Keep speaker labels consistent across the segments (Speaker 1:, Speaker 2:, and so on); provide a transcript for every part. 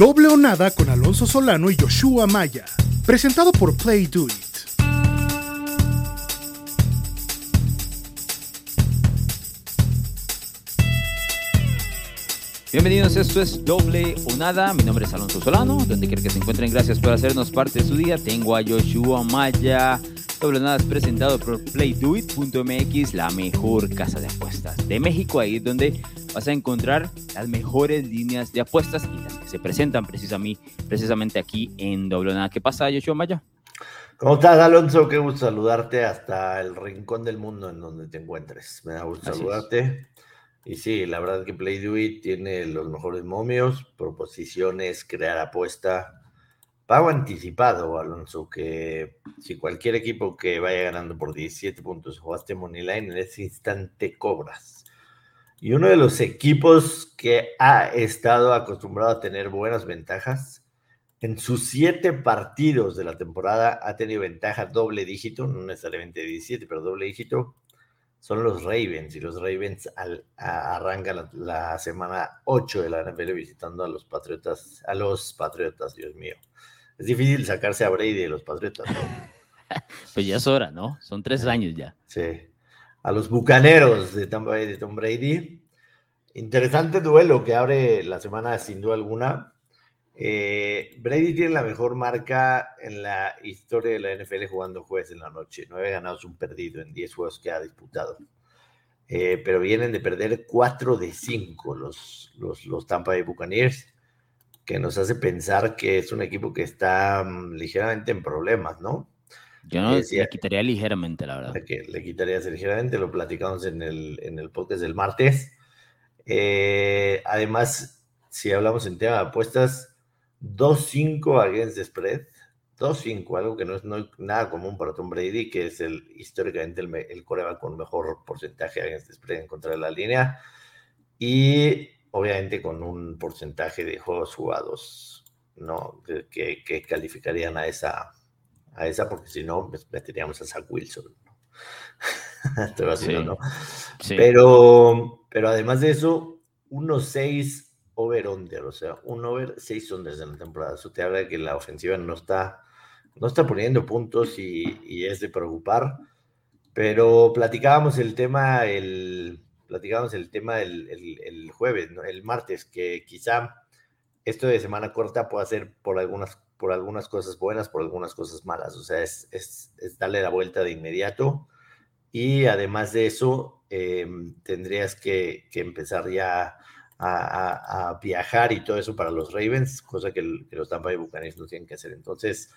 Speaker 1: Doble o nada con Alonso Solano y Joshua Maya. Presentado por Play Do It.
Speaker 2: Bienvenidos, esto es Doble o Nada. Mi nombre es Alonso Solano. Donde quiera que se encuentren, gracias por hacernos parte de su día. Tengo a Joshua Maya. Doble o Nada es presentado por PlayDoIt.mx, la mejor casa de apuestas de México. Ahí es donde vas a encontrar las mejores líneas de apuestas y las que se presentan precisamente aquí en Doble o Nada. ¿Qué pasa, Joshua Maya?
Speaker 3: ¿Cómo estás, Alonso? Qué gusto saludarte hasta el rincón del mundo en donde te encuentres. Me da gusto saludarte. Y sí, la verdad que Play Do It tiene los mejores momios, proposiciones, crear apuesta, pago anticipado, Alonso, que si cualquier equipo que vaya ganando por 17 puntos jugaste Moneyline, en ese instante cobras. Y uno de los equipos que ha estado acostumbrado a tener buenas ventajas, en sus siete partidos de la temporada ha tenido ventaja doble dígito, no necesariamente 17, pero doble dígito, son los Ravens y los Ravens arrancan la, semana 8 de la NFL visitando a los Patriotas, a los Patriotas, Dios mío. Es difícil sacarse a Brady de los Patriotas.
Speaker 2: pues ya es hora, ¿no? Son tres años ya.
Speaker 3: Sí. A los Bucaneros de Tampa Bay de Tom Brady. Interesante duelo que abre la semana sin duda alguna. Eh, Brady tiene la mejor marca en la historia de la NFL jugando jueves en la noche. Nueve ganados, un perdido en diez juegos que ha disputado. Eh, pero vienen de perder cuatro de cinco los, Tampa Bay Buccaneers, que nos hace pensar que es un equipo que está mm, ligeramente en problemas, ¿no?
Speaker 2: Yo no le quitaría ligeramente, la verdad.
Speaker 3: Que le quitarías ligeramente, lo platicamos en el, en el podcast del martes. Eh, además, si hablamos en tema de apuestas, 2-5 against the spread. 2-5, algo que no es nada común para Tom Brady, que es el históricamente el, el coreback con mejor porcentaje against the spread en contra de la línea. Y obviamente con un porcentaje de juegos jugados, ¿no? Que, que calificarían a esa, a esa, porque si no, pues, meteríamos a Zach Wilson. ¿no? Pero, pero además de eso, 1-6 over-under, o sea, un over, seis unders en la temporada. Eso te habla de que la ofensiva no está, no está poniendo puntos y, es de preocupar. Pero platicábamos el tema el, platicábamos el tema el, jueves, el martes, que quizá esto de semana corta pueda ser por algunas, por algunas cosas buenas, por algunas cosas malas. O sea, es, es, darle la vuelta de inmediato. Y además de eso, em, tendrías que, que empezar ya a, viajar y todo eso para los Ravens, cosa que, los Tampa Bay Buccaneers no tienen que hacer. Entonces,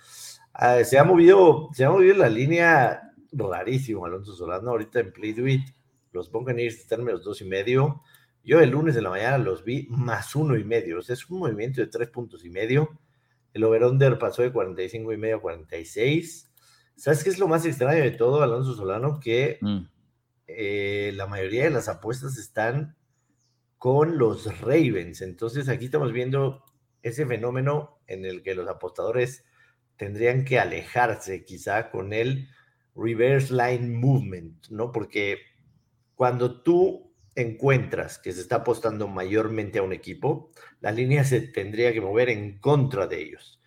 Speaker 3: ah, se, ha movido, se ha movido la línea rarísimo, Alonso Solano, ahorita en Play Do It, los Buccaneers están en los dos y medio. Yo el lunes de la mañana los vi más uno y medio, o sea, es un movimiento de tres puntos y medio. El over-under pasó de 45 y medio a 46. ¿Sabes qué es lo más extraño de todo, Alonso Solano? Que mm. eh, la mayoría de las apuestas están con los Ravens. Entonces aquí estamos viendo ese fenómeno en el que los apostadores tendrían que alejarse quizá con el reverse line movement, ¿no? Porque cuando tú encuentras que se está apostando mayormente a un equipo, la línea se tendría que mover en contra de ellos.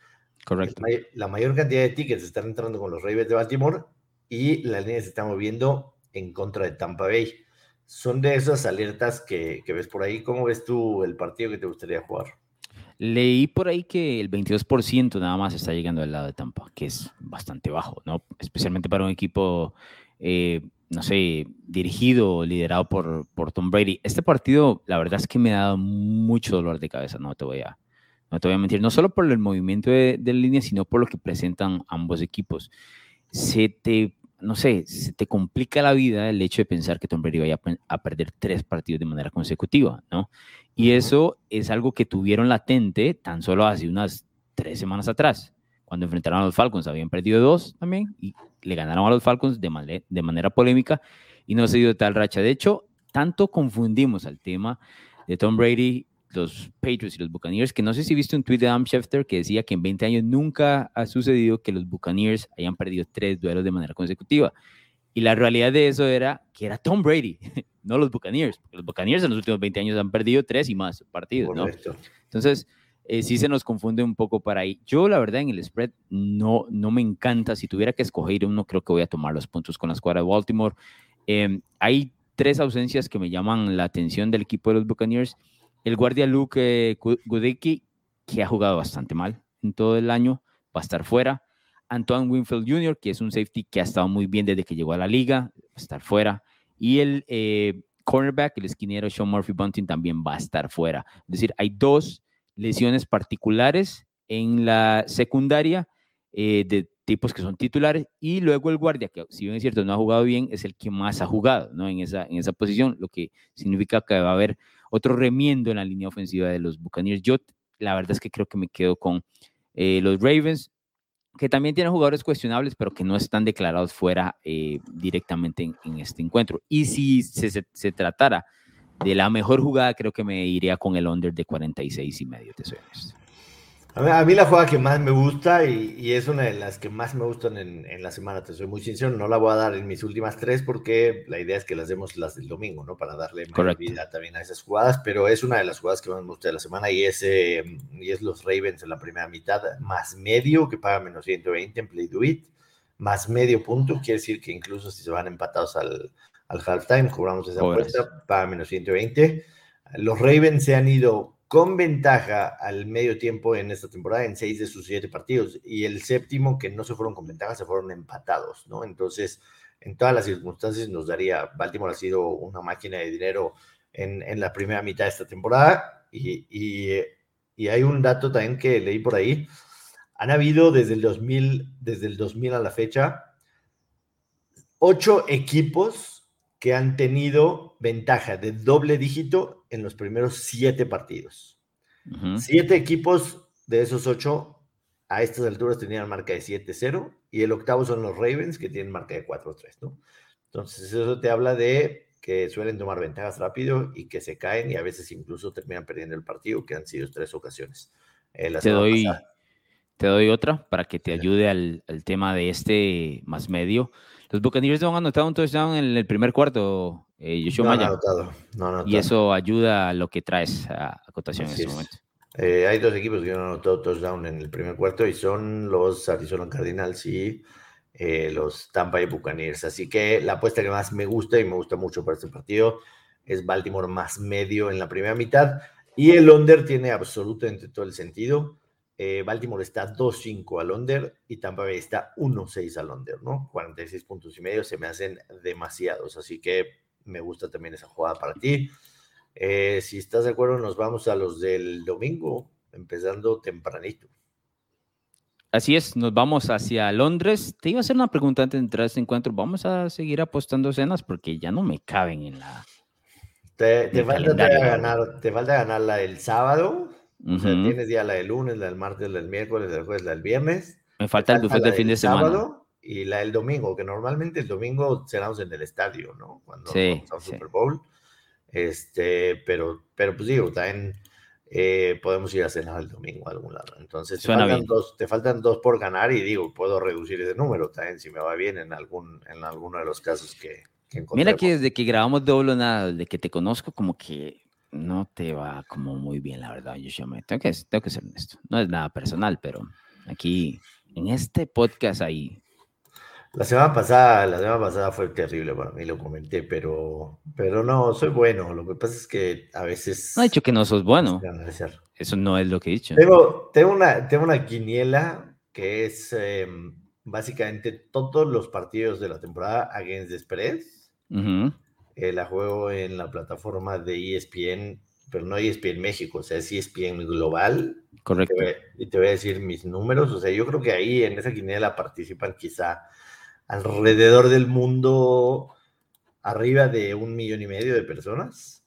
Speaker 2: Correcto.
Speaker 3: La mayor cantidad de tickets están entrando con los Ravens de Baltimore y la línea se está moviendo en contra de Tampa Bay son de esas alertas que, ves por ahí. ¿Cómo ves tú el partido que te gustaría jugar?
Speaker 2: Leí por ahí que el 22% nada más está llegando al lado de Tampa, que es bastante bajo, ¿no? Especialmente para un equipo, eh, no sé, dirigido, liderado por, por Tom Brady. Este partido, la verdad es que me ha dado mucho dolor de cabeza, no te voy a, no te voy a mentir, no solo por el movimiento de, de línea, sino por lo que presentan ambos equipos. Se te no sé, se te complica la vida el hecho de pensar que Tom Brady vaya a perder tres partidos de manera consecutiva, ¿no? Y eso es algo que tuvieron latente tan solo hace unas tres semanas atrás, cuando enfrentaron a los Falcons. Habían perdido dos también y le ganaron a los Falcons de, de manera polémica y no se dio tal racha. De hecho, tanto confundimos al tema de Tom Brady los Patriots y los Buccaneers, que no sé si viste un tweet de Adam Schefter que decía que en 20 años nunca ha sucedido que los Buccaneers hayan perdido tres duelos de manera consecutiva. Y la realidad de eso era que era Tom Brady, no los Buccaneers, porque los Buccaneers en los últimos 20 años han perdido tres y más partidos, ¿no? Entonces, eh, sí se nos confunde un poco para ahí. Yo, la verdad, en el spread no, no me encanta. Si tuviera que escoger uno, creo que voy a tomar los puntos con la escuadra de Baltimore. Em, hay tres ausencias que me llaman la atención del equipo de los Buccaneers. El guardia Luke eh, Gudicki, que ha jugado bastante mal en todo el año, va a estar fuera. Antoine Winfield Jr., que es un safety que ha estado muy bien desde que llegó a la liga, va a estar fuera. Y el eh, cornerback, el esquinero Sean Murphy Bunting, también va a estar fuera. Es decir, hay dos lesiones particulares en la secundaria eh, de tipos que son titulares y luego el guardia, que si bien es cierto no ha jugado bien, es el que más ha jugado ¿no? en, esa, en esa posición, lo que significa que va a haber otro remiendo en la línea ofensiva de los Buccaneers. Yo la verdad es que creo que me quedo con eh, los Ravens, que también tienen jugadores cuestionables, pero que no están declarados fuera eh, directamente en, este encuentro. Y si se, se tratara de la mejor jugada, creo que me iría con el under de 46 y medio, te soy
Speaker 3: A mí, la jugada que más me gusta y, es una de las que más me gustan en, la semana, te soy muy sincero, no la voy a dar en mis últimas tres porque la idea es que las demos las del domingo, ¿no? Para darle más vida también a esas jugadas, pero es una de las jugadas que más me gusta de la semana y es, eh, y es los Ravens en la primera mitad, más medio que paga menos 120 en Play Do It, más medio punto, quiere decir que incluso si se van empatados al, al halftime, cobramos esa apuesta para menos 120. Los Ravens se han ido con ventaja al medio tiempo en esta temporada en seis de sus siete partidos y el séptimo que no se fueron con ventaja se fueron empatados, ¿no? Entonces, en todas las circunstancias nos daría, Baltimore ha sido una máquina de dinero en, en la primera mitad de esta temporada y, y, y, hay un dato también que leí por ahí, han habido desde el 2000, desde el 2000 a la fecha, ocho equipos que han tenido ventaja de doble dígito en los primeros siete partidos. Siete equipos de esos ocho a estas alturas tenían marca de 7-0 y el octavo son los Ravens que tienen marca de 4-3, ¿no? Entonces eso te habla de que suelen tomar ventajas rápido y que se caen y a veces incluso terminan perdiendo el partido, que han sido tres ocasiones.
Speaker 2: Eh, te, doy, te doy otra para que te ayude al, al tema de este más medio. Los Buccaneers no han anotado un touchdown en el primer cuarto, eh, Yoshua no Maya. Anotado, no anotado. Y eso ayuda a lo que traes a, acotación en ese momento.
Speaker 3: Eh, hay dos equipos que han anotado touchdown en el primer cuarto y son los Arizona Cardinals y eh, los Tampa Bay Buccaneers. Así que la apuesta que más me gusta y me gusta mucho para este partido es Baltimore más medio en la primera mitad. Y el under tiene absolutamente todo el sentido. Eh, Baltimore está 2-5 al under y Tampa Bay está 1-6 al under, ¿no? 46 puntos y medio se me hacen demasiados, así que me gusta también esa jugada para ti. Eh, si estás de acuerdo, nos vamos a los del domingo, empezando tempranito.
Speaker 2: Así es, nos vamos hacia Londres. Te iba a hacer una pregunta antes de entrar a este encuentro. Vamos a seguir apostando cenas porque ya no me caben en la.
Speaker 3: Te, falta, ganar, te falta ganar la del sábado o sea, tienes ya la del lunes, la del martes, la del miércoles, la del jueves, la del viernes.
Speaker 2: Me falta el buffet del fin de semana. Sábado
Speaker 3: y la del domingo, que normalmente el domingo cenamos en el estadio, ¿no? Cuando sí, vamos a Super Bowl. Este, pero, pero pues digo, también eh, podemos ir a cenar el domingo a algún lado. Entonces, te faltan, dos, te faltan, dos, por ganar y digo, puedo reducir ese número también si me va bien en, algún, en alguno de los casos que, que
Speaker 2: Mira que desde que grabamos doble nada, desde que te conozco, como que no te va como muy bien, la verdad, yo Tengo que, tengo que ser honesto. No es nada personal, pero aquí, en este podcast ahí.
Speaker 3: La semana pasada, la semana pasada fue terrible para mí, lo comenté, pero, pero no, soy bueno. Lo que pasa es que a veces.
Speaker 2: No he dicho que no sos bueno. Eso no es lo que he dicho.
Speaker 3: Tengo, tengo, una, tengo una quiniela que es em, básicamente todos los partidos de la temporada against the spread. Eh, la juego en la plataforma de ESPN, pero no ESPN México, o sea, es ESPN Global.
Speaker 2: Correcto.
Speaker 3: Y te voy a decir mis números, o sea, yo creo que ahí en esa quiniela participan quizá alrededor del mundo arriba de un millón y medio de personas.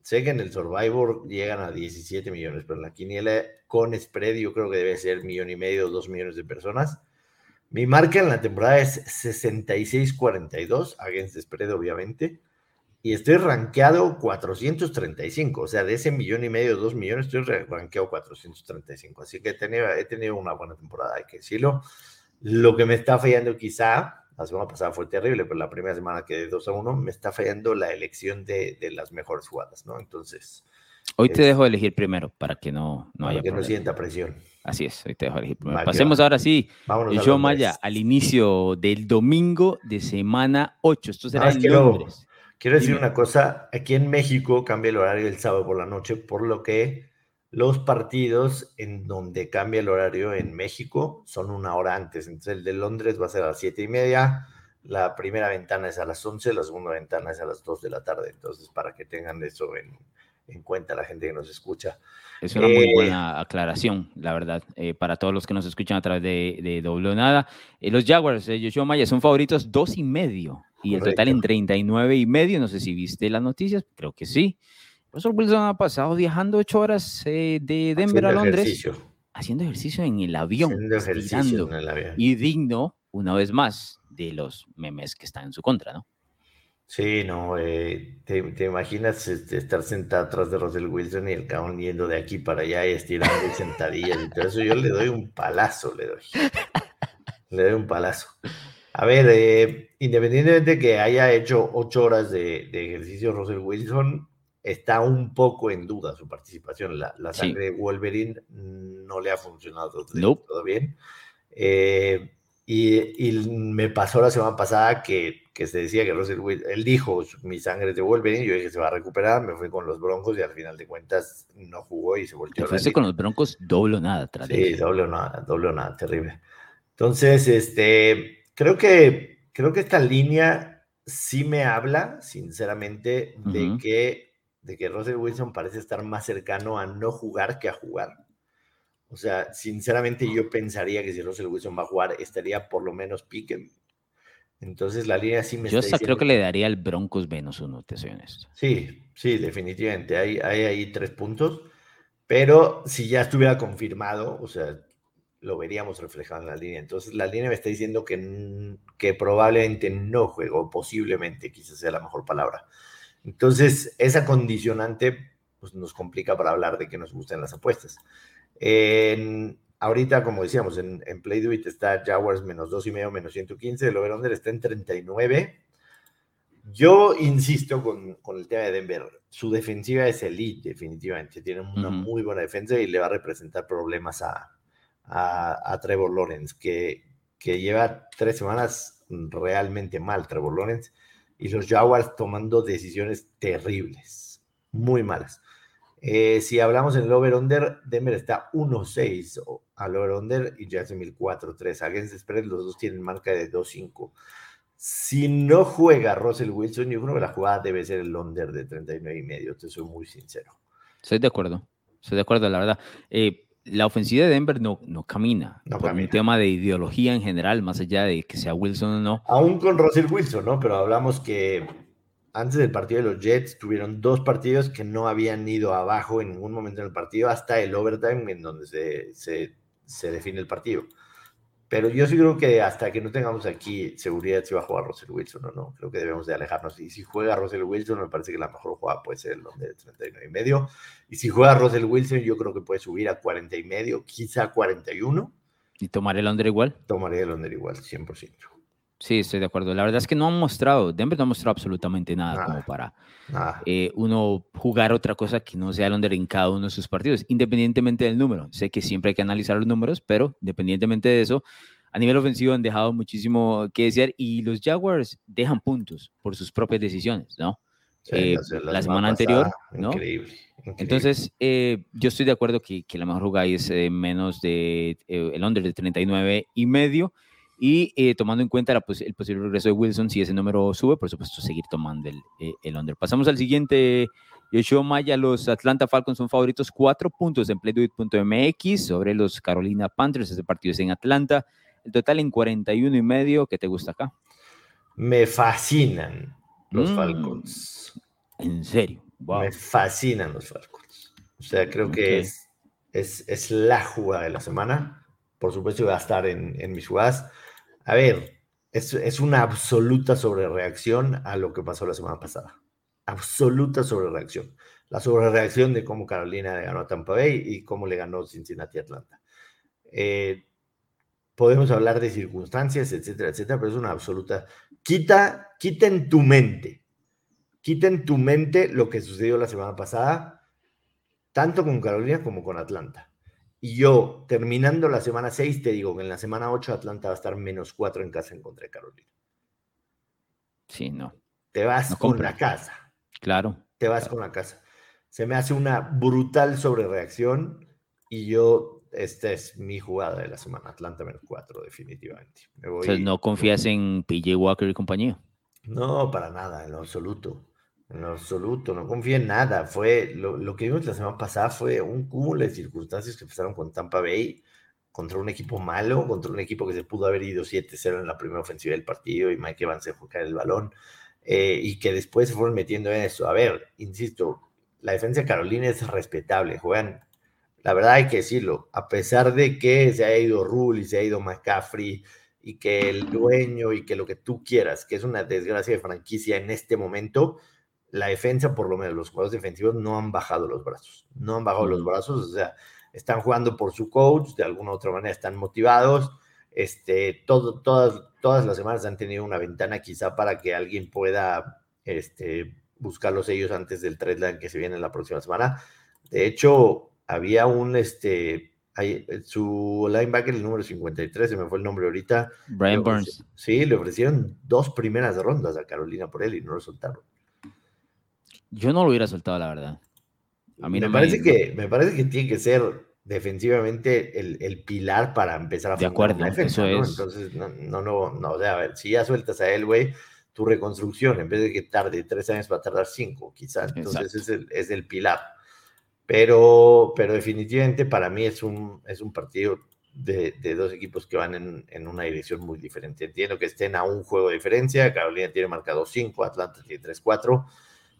Speaker 3: Sé que en el Survivor llegan a 17 millones, pero en la quiniela con spread yo creo que debe ser millón y medio, dos millones de personas. Mi marca en la temporada es 66-42, against spread, obviamente. Y estoy rankeado 435. O sea, de ese millón y medio, dos millones, estoy rankeado 435. Así que he tenido, he tenido una buena temporada, hay que decirlo. Lo que me está fallando quizá, la semana pasada fue terrible, pero la primera semana que de 2 a 1, me está fallando la elección de, de las mejores jugadas, ¿no? Entonces,
Speaker 2: Hoy te dejo elegir primero para que no, no
Speaker 3: para
Speaker 2: haya
Speaker 3: que no
Speaker 2: problema.
Speaker 3: sienta presión.
Speaker 2: Así es, hoy te dejo elegir primero. Pasemos ahora sí, yo
Speaker 3: Londres.
Speaker 2: Maya, al inicio del domingo de semana 8. Esto será
Speaker 3: es
Speaker 2: en
Speaker 3: que luego-
Speaker 2: Londres.
Speaker 3: Quiero decir
Speaker 2: Dime.
Speaker 3: una cosa, aquí en México cambia el horario el sábado por la noche, por lo que los partidos en donde cambia el horario en México son una hora antes. Entonces el de Londres va a ser a las siete y media, la primera ventana es a las 11, la segunda ventana es a las 2 de la tarde. Entonces, para que tengan eso en, en cuenta la gente que nos escucha.
Speaker 2: Es una muy
Speaker 3: Eh,
Speaker 2: buena aclaración, la verdad, eh, para todos los que nos escuchan a través de, de Doble Nada. Eh, los Jaguars, eh, Joshua Maya, son favoritos dos y medio y el total en
Speaker 3: Correcto.
Speaker 2: 39 y medio. No sé si viste las noticias, creo que sí. Russell Wilson ha pasado viajando ocho horas eh, de Denver
Speaker 3: Haciendo
Speaker 2: a Londres,
Speaker 3: ejercicio,
Speaker 2: haciendo ejercicio en el avión,
Speaker 3: haciendo ejercicio en el avión.
Speaker 2: y digno, una vez más, de los memes que están en su contra, ¿no?
Speaker 3: Sí, no, eh, te, te imaginas este, estar sentado atrás de Russell Wilson y el cabrón yendo de aquí para allá y estirando sentadillas y todo eso. Yo le doy un palazo, le doy. Le doy un palazo. A ver, eh, independientemente de que haya hecho ocho horas de, de ejercicio Russell Wilson, está un poco en duda su participación. La, la
Speaker 2: Sí.
Speaker 3: sangre de Wolverine no le ha funcionado
Speaker 2: Nope.
Speaker 3: todo bien. Eh, y, y me pasó la semana pasada que, que se decía que Russell Wilson, él dijo, mi sangre es de Wolverine, yo dije se va a recuperar, me fui con los Broncos y al final de cuentas no jugó y se
Speaker 2: Te
Speaker 3: volteó.
Speaker 2: fuiste con los Broncos doble o nada
Speaker 3: Sí, doble o nada, doble o nada, terrible. Entonces, este, creo que, creo que esta línea sí me habla, sinceramente, de que, de que Russell Wilson parece estar más cercano a no jugar que a jugar. O sea, sinceramente yo pensaría que si Russell Wilson va a jugar, estaría por lo menos pique. Entonces la línea sí me
Speaker 2: Yo
Speaker 3: está
Speaker 2: hasta creo que le daría al Broncos menos uno, te soy honesto.
Speaker 3: Sí, sí, definitivamente. Hay, hay ahí tres puntos. Pero si ya estuviera confirmado, o sea, lo veríamos reflejado en la línea. Entonces, la línea me está diciendo que, que probablemente no juego, posiblemente, quizás sea la mejor palabra. Entonces, esa condicionante pues, nos complica para hablar de que nos gusten las apuestas. En- ahorita, como decíamos, en, en Play Do It está Jaguars menos 2,5, menos 115. El over-under está en 39. Yo insisto con, con el tema de Denver. Su defensiva es elite, definitivamente. Tiene una muy buena defensa y le va a representar problemas a, a, a Trevor Lawrence, que, que lleva tres semanas realmente mal, Trevor Lawrence, y los Jaguars tomando decisiones terribles, muy malas. Eh, si hablamos en el over-under, Denver está 1-6 o- al over-under y Jacksonville 4-3. Against spread, los dos tienen marca de 2-5. Si no juega Russell Wilson, yo creo que la jugada debe ser el under de 39 y medio, te soy muy sincero.
Speaker 2: Estoy de acuerdo. Estoy de acuerdo, la verdad. Eh, la ofensiva de Denver no, no camina.
Speaker 3: No
Speaker 2: por
Speaker 3: camina.
Speaker 2: un tema de ideología en general, más allá de que sea Wilson o no.
Speaker 3: Aún con Russell Wilson, ¿no? Pero hablamos que antes del partido de los Jets tuvieron dos partidos que no habían ido abajo en ningún momento en el partido, hasta el overtime en donde se, se, se define el partido. Pero yo sí creo que hasta que no tengamos aquí seguridad si va a jugar Russell Wilson o no, creo que debemos de alejarnos. Y si juega Russell Wilson, me parece que la mejor jugada puede ser el donde de 39 y medio. Y si juega Russell Wilson, yo creo que puede subir a 40 y medio, quizá 41.
Speaker 2: Y tomar el under igual.
Speaker 3: Tomaría el under igual, 100%.
Speaker 2: Sí, estoy de acuerdo. La verdad es que no han mostrado, Denver no ha mostrado absolutamente nada
Speaker 3: Nada.
Speaker 2: como para
Speaker 3: Nada.
Speaker 2: eh, uno jugar otra cosa que no sea el under en cada uno de sus partidos, independientemente del número. Sé que siempre hay que analizar los números, pero independientemente de eso, a nivel ofensivo han dejado muchísimo que desear y los Jaguars dejan puntos por sus propias decisiones, ¿no?
Speaker 3: Sí,
Speaker 2: eh,
Speaker 3: la,
Speaker 2: la semana anterior, ¿no?
Speaker 3: Increíble. increíble.
Speaker 2: Entonces, eh, yo estoy de acuerdo que, que la mejor jugada es menos de el under de 39 y medio. Y eh, tomando en cuenta la pos- el posible regreso de Wilson, si ese número sube, por supuesto, seguir tomando el, eh, el under. Pasamos al siguiente. Yoshua Maya, los Atlanta Falcons son favoritos, cuatro puntos en playduit.mx sobre los Carolina Panthers. Ese partido es en Atlanta. El total en 41 y medio. ¿Qué te gusta acá?
Speaker 3: Me fascinan los
Speaker 2: Mm,
Speaker 3: Falcons.
Speaker 2: En serio. Wow.
Speaker 3: Me fascinan los Falcons. O sea, creo que es, es, es la jugada de la semana. Por supuesto, va a estar en, en mis jugadas. A ver, es, es una absoluta sobrereacción a lo que pasó la semana pasada. Absoluta sobrereacción. La sobrereacción de cómo Carolina ganó a Tampa Bay y cómo le ganó Cincinnati a Atlanta. Eh, podemos hablar de circunstancias, etcétera, etcétera, pero es una absoluta. Quita, quita en tu mente, quita en tu mente lo que sucedió la semana pasada tanto con Carolina como con Atlanta. Y yo, terminando la semana 6, te digo que en la semana 8 Atlanta va a estar menos 4 en casa en contra de Carolina.
Speaker 2: Sí, no.
Speaker 3: Te vas con la casa.
Speaker 2: Claro.
Speaker 3: Te vas con la casa. Se me hace una brutal sobrereacción y yo, esta es mi jugada de la semana, Atlanta menos 4, definitivamente.
Speaker 2: ¿no confías en PJ Walker y compañía?
Speaker 3: No, para nada, en lo absoluto. En lo absoluto, no confío en nada. Fue lo, que vimos la semana pasada fue un cúmulo de circunstancias que empezaron con Tampa Bay contra un equipo malo, contra un equipo que se pudo haber ido 7-0 en la primera ofensiva del partido y Mike Evans se el balón eh, y que después se fueron metiendo en eso. A ver, insisto, la defensa de Carolina es respetable, juegan, la verdad hay que decirlo, a pesar de que se ha ido Rule y se ha ido McCaffrey y que el dueño y que lo que tú quieras, que es una desgracia de franquicia en este momento, la defensa, por lo menos los jugadores defensivos, no han bajado los brazos. No han bajado los brazos, o sea, están jugando por su coach, de alguna u otra manera están motivados. Este, todo, todas, todas las semanas han tenido una ventana quizá para que alguien pueda este, buscarlos ellos antes del trade que se viene la próxima semana. De hecho, había un, este, su linebacker, el número 53, se me fue el nombre ahorita.
Speaker 2: Brian Burns.
Speaker 3: Sí, le ofrecieron dos primeras rondas a Carolina por él y no lo soltaron.
Speaker 2: Yo no lo hubiera soltado, la verdad.
Speaker 3: A mí me, parece que, me parece que tiene que ser defensivamente el, pilar para empezar a
Speaker 2: De acuerdo, eso es.
Speaker 3: Entonces, no, no, no, o sea, a ver, si ya sueltas a él, güey, tu reconstrucción, en vez de que tarde tres años, va a tardar cinco, quizás. Entonces, es el, es el pilar. Pero, pero definitivamente para mí es un, es un partido de, de, dos equipos que van en, en, una dirección muy diferente. Entiendo que estén a un juego de diferencia. Carolina tiene marcado 5, Atlanta tiene 3-4.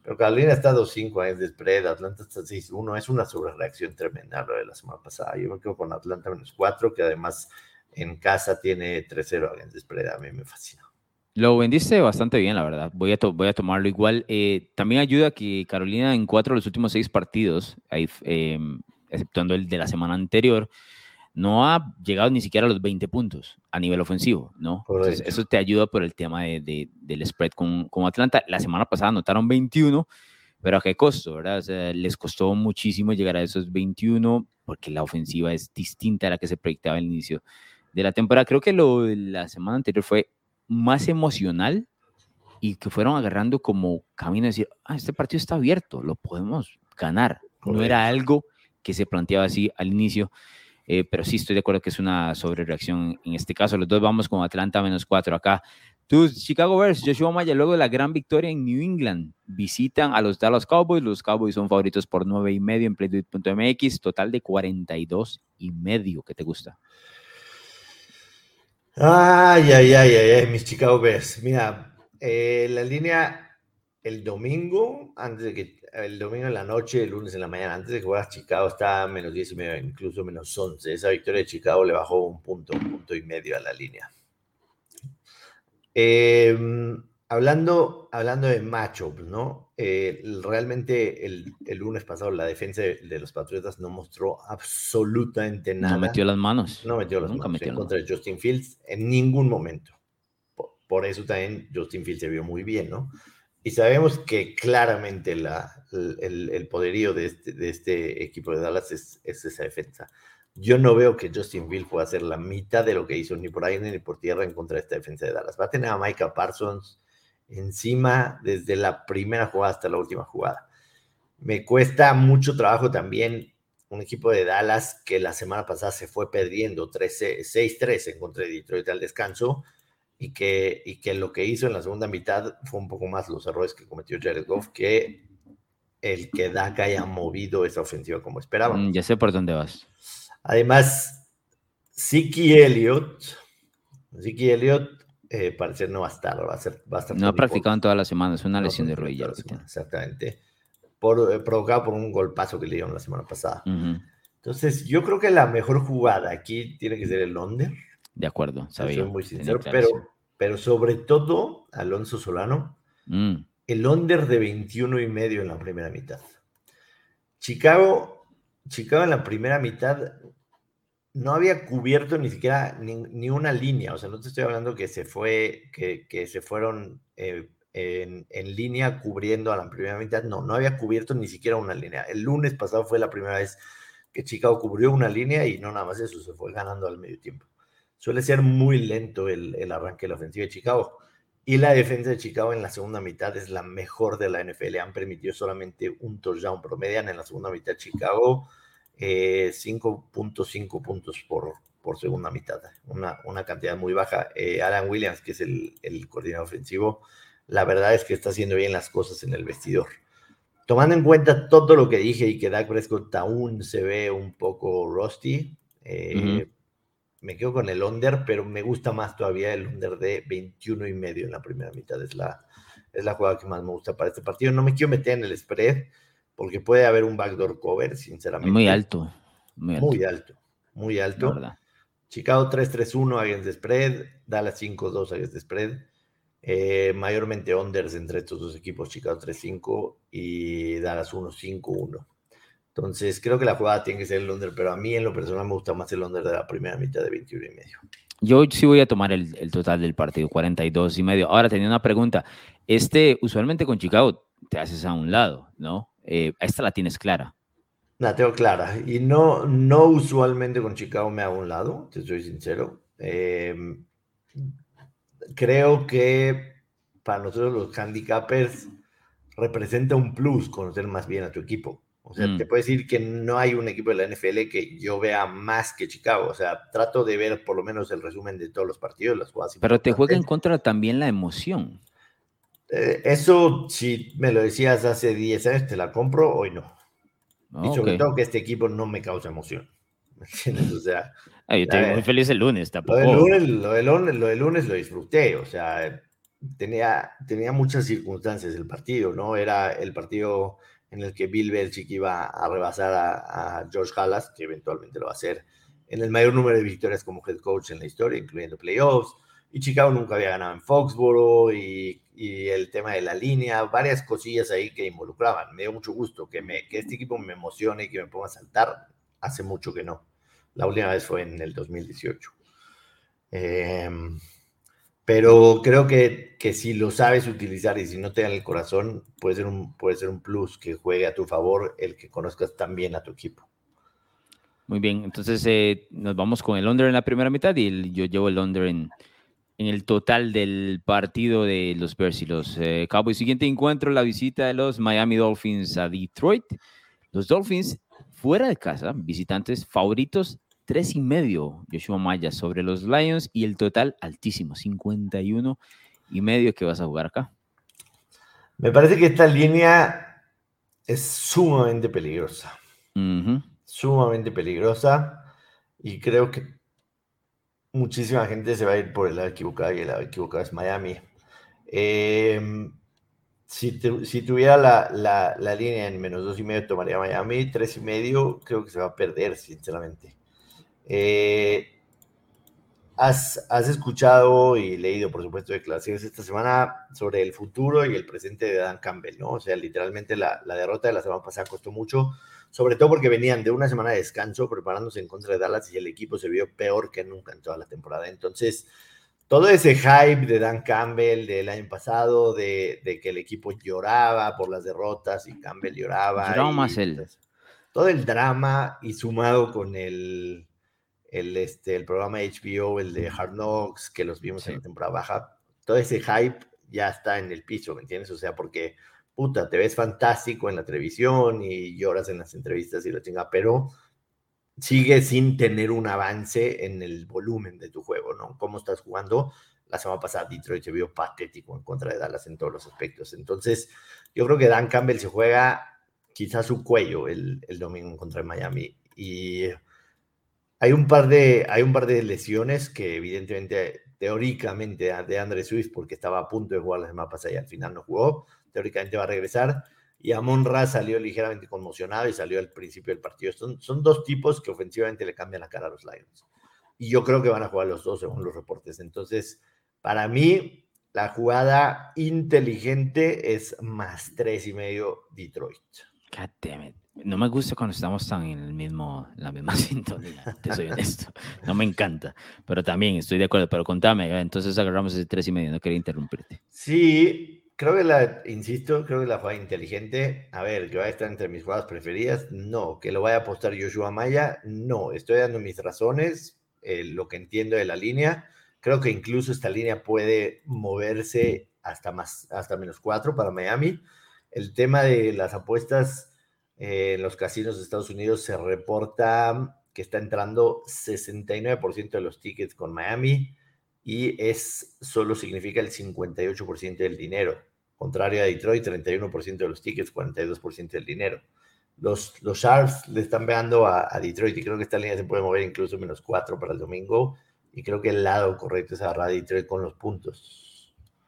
Speaker 3: Pero Carolina está 2-5 años de spread, Atlanta está 6-1. Es una sobrereacción tremenda lo de la semana pasada. Yo me quedo con Atlanta menos 4, que además en casa tiene 3-0 años de spread. A mí me fascina.
Speaker 2: Lo vendiste bastante bien, la verdad. Voy a, a tomarlo igual. Eh, también ayuda que Carolina en cuatro de los últimos seis partidos, eh, exceptuando el de la semana anterior, no ha llegado ni siquiera a los 20 puntos a nivel ofensivo, ¿no? eso te ayuda por el tema de, del spread con, con, Atlanta. La semana pasada anotaron 21, pero ¿a qué costo, verdad? O sea, les costó muchísimo llegar a esos 21 porque la ofensiva es distinta a la que se proyectaba al inicio de la temporada. Creo que lo de la semana anterior fue más emocional y que fueron agarrando como camino de decir, ah, este partido está abierto, lo podemos ganar. No era algo que se planteaba así al inicio. Eh, pero sí estoy de acuerdo que es una sobrereacción en este caso. Los dos vamos con Atlanta menos cuatro acá. Tus Chicago Bears, Joshua Maya, luego de la gran victoria en New England, visitan a los Dallas Cowboys. Los Cowboys son favoritos por nueve y medio en playduit.mx, total de 42 y medio. ¿Qué te gusta?
Speaker 3: Ay, ay, ay, ay, ay mis Chicago Bears. Mira, eh, la línea el domingo, antes de que el domingo en la noche, el lunes en la mañana, antes de jugar a Chicago, estaba menos 10 y medio, incluso menos 11. Esa victoria de Chicago le bajó un punto, un punto y medio a la línea. Em, hablando, hablando de matchups, ¿no? Eh, realmente el, el, lunes pasado la defensa de, los Patriotas no mostró absolutamente nada.
Speaker 2: No metió las manos.
Speaker 3: No metió las Nunca manos en contra de Justin Fields en ningún momento. Por, por, eso también Justin Fields se vio muy bien, ¿no? Y sabemos que claramente la, el, poderío de este, de este, equipo de Dallas es, esa defensa. Yo no veo que Justin Fields pueda hacer la mitad de lo que hizo ni por aire ni por tierra en contra de esta defensa de Dallas. Va a tener a Micah Parsons encima desde la primera jugada hasta la última jugada. Me cuesta mucho trabajo también un equipo de Dallas que la semana pasada se fue perdiendo 6-3 en contra de Detroit al descanso y que, y que lo que hizo en la segunda mitad fue un poco más los errores que cometió Jared Goff que el que Dak haya movido esa ofensiva como esperaban.
Speaker 2: Mm, ya sé por dónde vas.
Speaker 3: Además, Siki Elliott, Siki Elliott eh, parece no va a estar, va a, ser, va a estar
Speaker 2: No ha practicado en toda la semana, es una lesión de rodilla.
Speaker 3: Exactamente. Por, eh, provocado por un golpazo que le dieron la semana pasada. Entonces, yo creo que la mejor jugada aquí tiene que ser el under
Speaker 2: de acuerdo, sabía.
Speaker 3: Soy muy sincero, pero, pero sobre todo, Alonso Solano, mm. el under de 21 y medio en la primera mitad. Chicago, Chicago en la primera mitad no había cubierto ni siquiera ni, una línea, o sea, no te estoy hablando que se fue, que, que se fueron eh, en, en, línea cubriendo a la primera mitad. No, no había cubierto ni siquiera una línea. El lunes pasado fue la primera vez que Chicago cubrió una línea y no nada más eso, se fue ganando al medio tiempo. Suele ser muy lento el, el arranque de la ofensiva de Chicago. Y la defensa de Chicago en la segunda mitad es la mejor de la NFL. Han permitido solamente un touchdown promedian en la segunda mitad Chicago. 5.5 eh, puntos por, por segunda mitad. Una, una cantidad muy baja. Eh, Alan Williams, que es el, el coordinador ofensivo, la verdad es que está haciendo bien las cosas en el vestidor. Tomando en cuenta todo lo que dije y que Dak Prescott aún se ve un poco rusty, eh, me quedo con el under, pero me gusta más todavía el under de 21 y medio en la primera mitad. Es la, es la jugada que más me gusta para este partido. No me quiero meter en el spread porque puede haber un backdoor cover, sinceramente.
Speaker 2: Muy alto.
Speaker 3: Muy alto. Muy alto. Muy alto. Chicago 3-3-1 against the spread, Dallas 5-2 against the spread. Eh, mayormente unders entre estos dos equipos, Chicago 3-5 y Dallas 1-5-1. Entonces, creo que la jugada tiene que ser el under, pero a mí en lo personal me gusta más el under de la primera mitad de 21 y medio.
Speaker 2: Yo sí voy a tomar el, el, total del partido, 42 y medio. Ahora, tenía una pregunta. Este, usualmente con Chicago te haces a un lado, ¿no? Eh, esta la tienes clara.
Speaker 3: La tengo clara. Y no, no usualmente con Chicago me hago a un lado, te soy sincero. Eh, creo que para nosotros los handicappers representa un plus conocer más bien a tu equipo. O sea, te mm. puedo decir que no hay un equipo de la NFL que yo vea más que Chicago. O sea, trato de ver por lo menos el resumen de todos los partidos, las jugadas.
Speaker 2: Pero te juega en contra también la emoción.
Speaker 3: Eh, eso, si me lo decías hace 10 años, te la compro, hoy no. y sobre todo que este equipo no me causa emoción. ¿Me entiendes? O sea,
Speaker 2: yo estoy muy feliz el lunes, tampoco.
Speaker 3: Lo del lunes, lo del lunes, lo, del lunes lo disfruté, o sea, tenía, tenía muchas circunstancias el partido, ¿no? Era el partido en el que Bill Belichick iba a rebasar a, George Halas, que eventualmente lo va a hacer en el mayor número de victorias como head coach en la historia, incluyendo playoffs. Y Chicago nunca había ganado en Foxboro y, y, el tema de la línea, varias cosillas ahí que involucraban. Me dio mucho gusto que, que este equipo me emocione y que me ponga a saltar. Hace mucho que no. La última vez fue en el 2018. Em, pero creo que, que, si lo sabes utilizar y si no te dan el corazón, puede ser, un, puede ser un plus que juegue a tu favor el que conozcas también a tu equipo.
Speaker 2: Muy bien, entonces eh, nos vamos con el under en la primera mitad y yo llevo el under en, en, el total del partido de los Bears y los eh, Cowboys. Siguiente encuentro, la visita de los Miami Dolphins a Detroit. Los Dolphins fuera de casa, visitantes favoritos tres y medio Joshua Maya sobre los Lions y el total altísimo, 51 y medio que vas a jugar acá.
Speaker 3: Me parece que esta línea es sumamente peligrosa. Sumamente peligrosa. Y creo que muchísima gente se va a ir por el lado equivocado y el lado equivocado es Miami. Em, si, si, tuviera la, la, la, línea en menos dos y medio, tomaría Miami. Tres y medio, creo que se va a perder, sinceramente. Eh, has, has, escuchado y leído, por supuesto, declaraciones esta semana sobre el futuro y el presente de Dan Campbell, ¿no? O sea, literalmente la, la, derrota de la semana pasada costó mucho, sobre todo porque venían de una semana de descanso preparándose en contra de Dallas y el equipo se vio peor que nunca en toda la temporada. Entonces, todo ese hype de Dan Campbell del año pasado, de, de que el equipo lloraba por las derrotas y Campbell lloraba.
Speaker 2: Más él.
Speaker 3: Todo el drama y sumado con el el, este, el programa HBO, el de Hard Knocks, que los vimos en la temporada baja, todo ese hype ya está en el piso, ¿me entiendes? O sea, porque, puta, te ves fantástico en la televisión y lloras en las entrevistas y la chinga, pero sigue sin tener un avance en el volumen de tu juego, ¿no? ¿Cómo estás jugando? La semana pasada Detroit se vio patético en contra de Dallas en todos los aspectos. Entonces, yo creo que Dan Campbell se juega quizás su cuello el, el domingo contra Miami. Y hay un par de, hay un par de lesiones que evidentemente, teóricamente, de André Swift, porque estaba a punto de jugar las semana pasada y al final no jugó, teóricamente va a regresar. Y Amon Ra salió ligeramente conmocionado y salió al principio del partido. Son, son dos tipos que ofensivamente le cambian la cara a los Lions. Y yo creo que van a jugar los dos según los reportes. Entonces, para mí, la jugada inteligente es más tres y medio Detroit.
Speaker 2: God. No me gusta cuando estamos tan en el mismo, la misma sintonía, te soy honesto. No me encanta, pero también estoy de acuerdo. Pero contame, entonces agarramos ese tres y medio, no quería interrumpirte.
Speaker 3: Sí, creo que la, insisto, creo que la jugada inteligente, a ver, que va a estar entre mis jugadas preferidas, no, que lo vaya a apostar Joshua Maya, no, estoy dando mis razones, eh, lo que entiendo de la línea, creo que incluso esta línea puede moverse hasta más, hasta menos cuatro para Miami. El tema de las apuestas en los casinos de Estados Unidos se reporta que está entrando 69% de los tickets con Miami y es solo significa el 58% del dinero. Contrario a Detroit, 31% de los tickets, 42% del dinero. Los, los Sharps le están pegando a, Detroit y creo que esta línea se puede mover incluso menos 4 para el domingo. Y creo que el lado correcto es agarrar a Detroit con los puntos.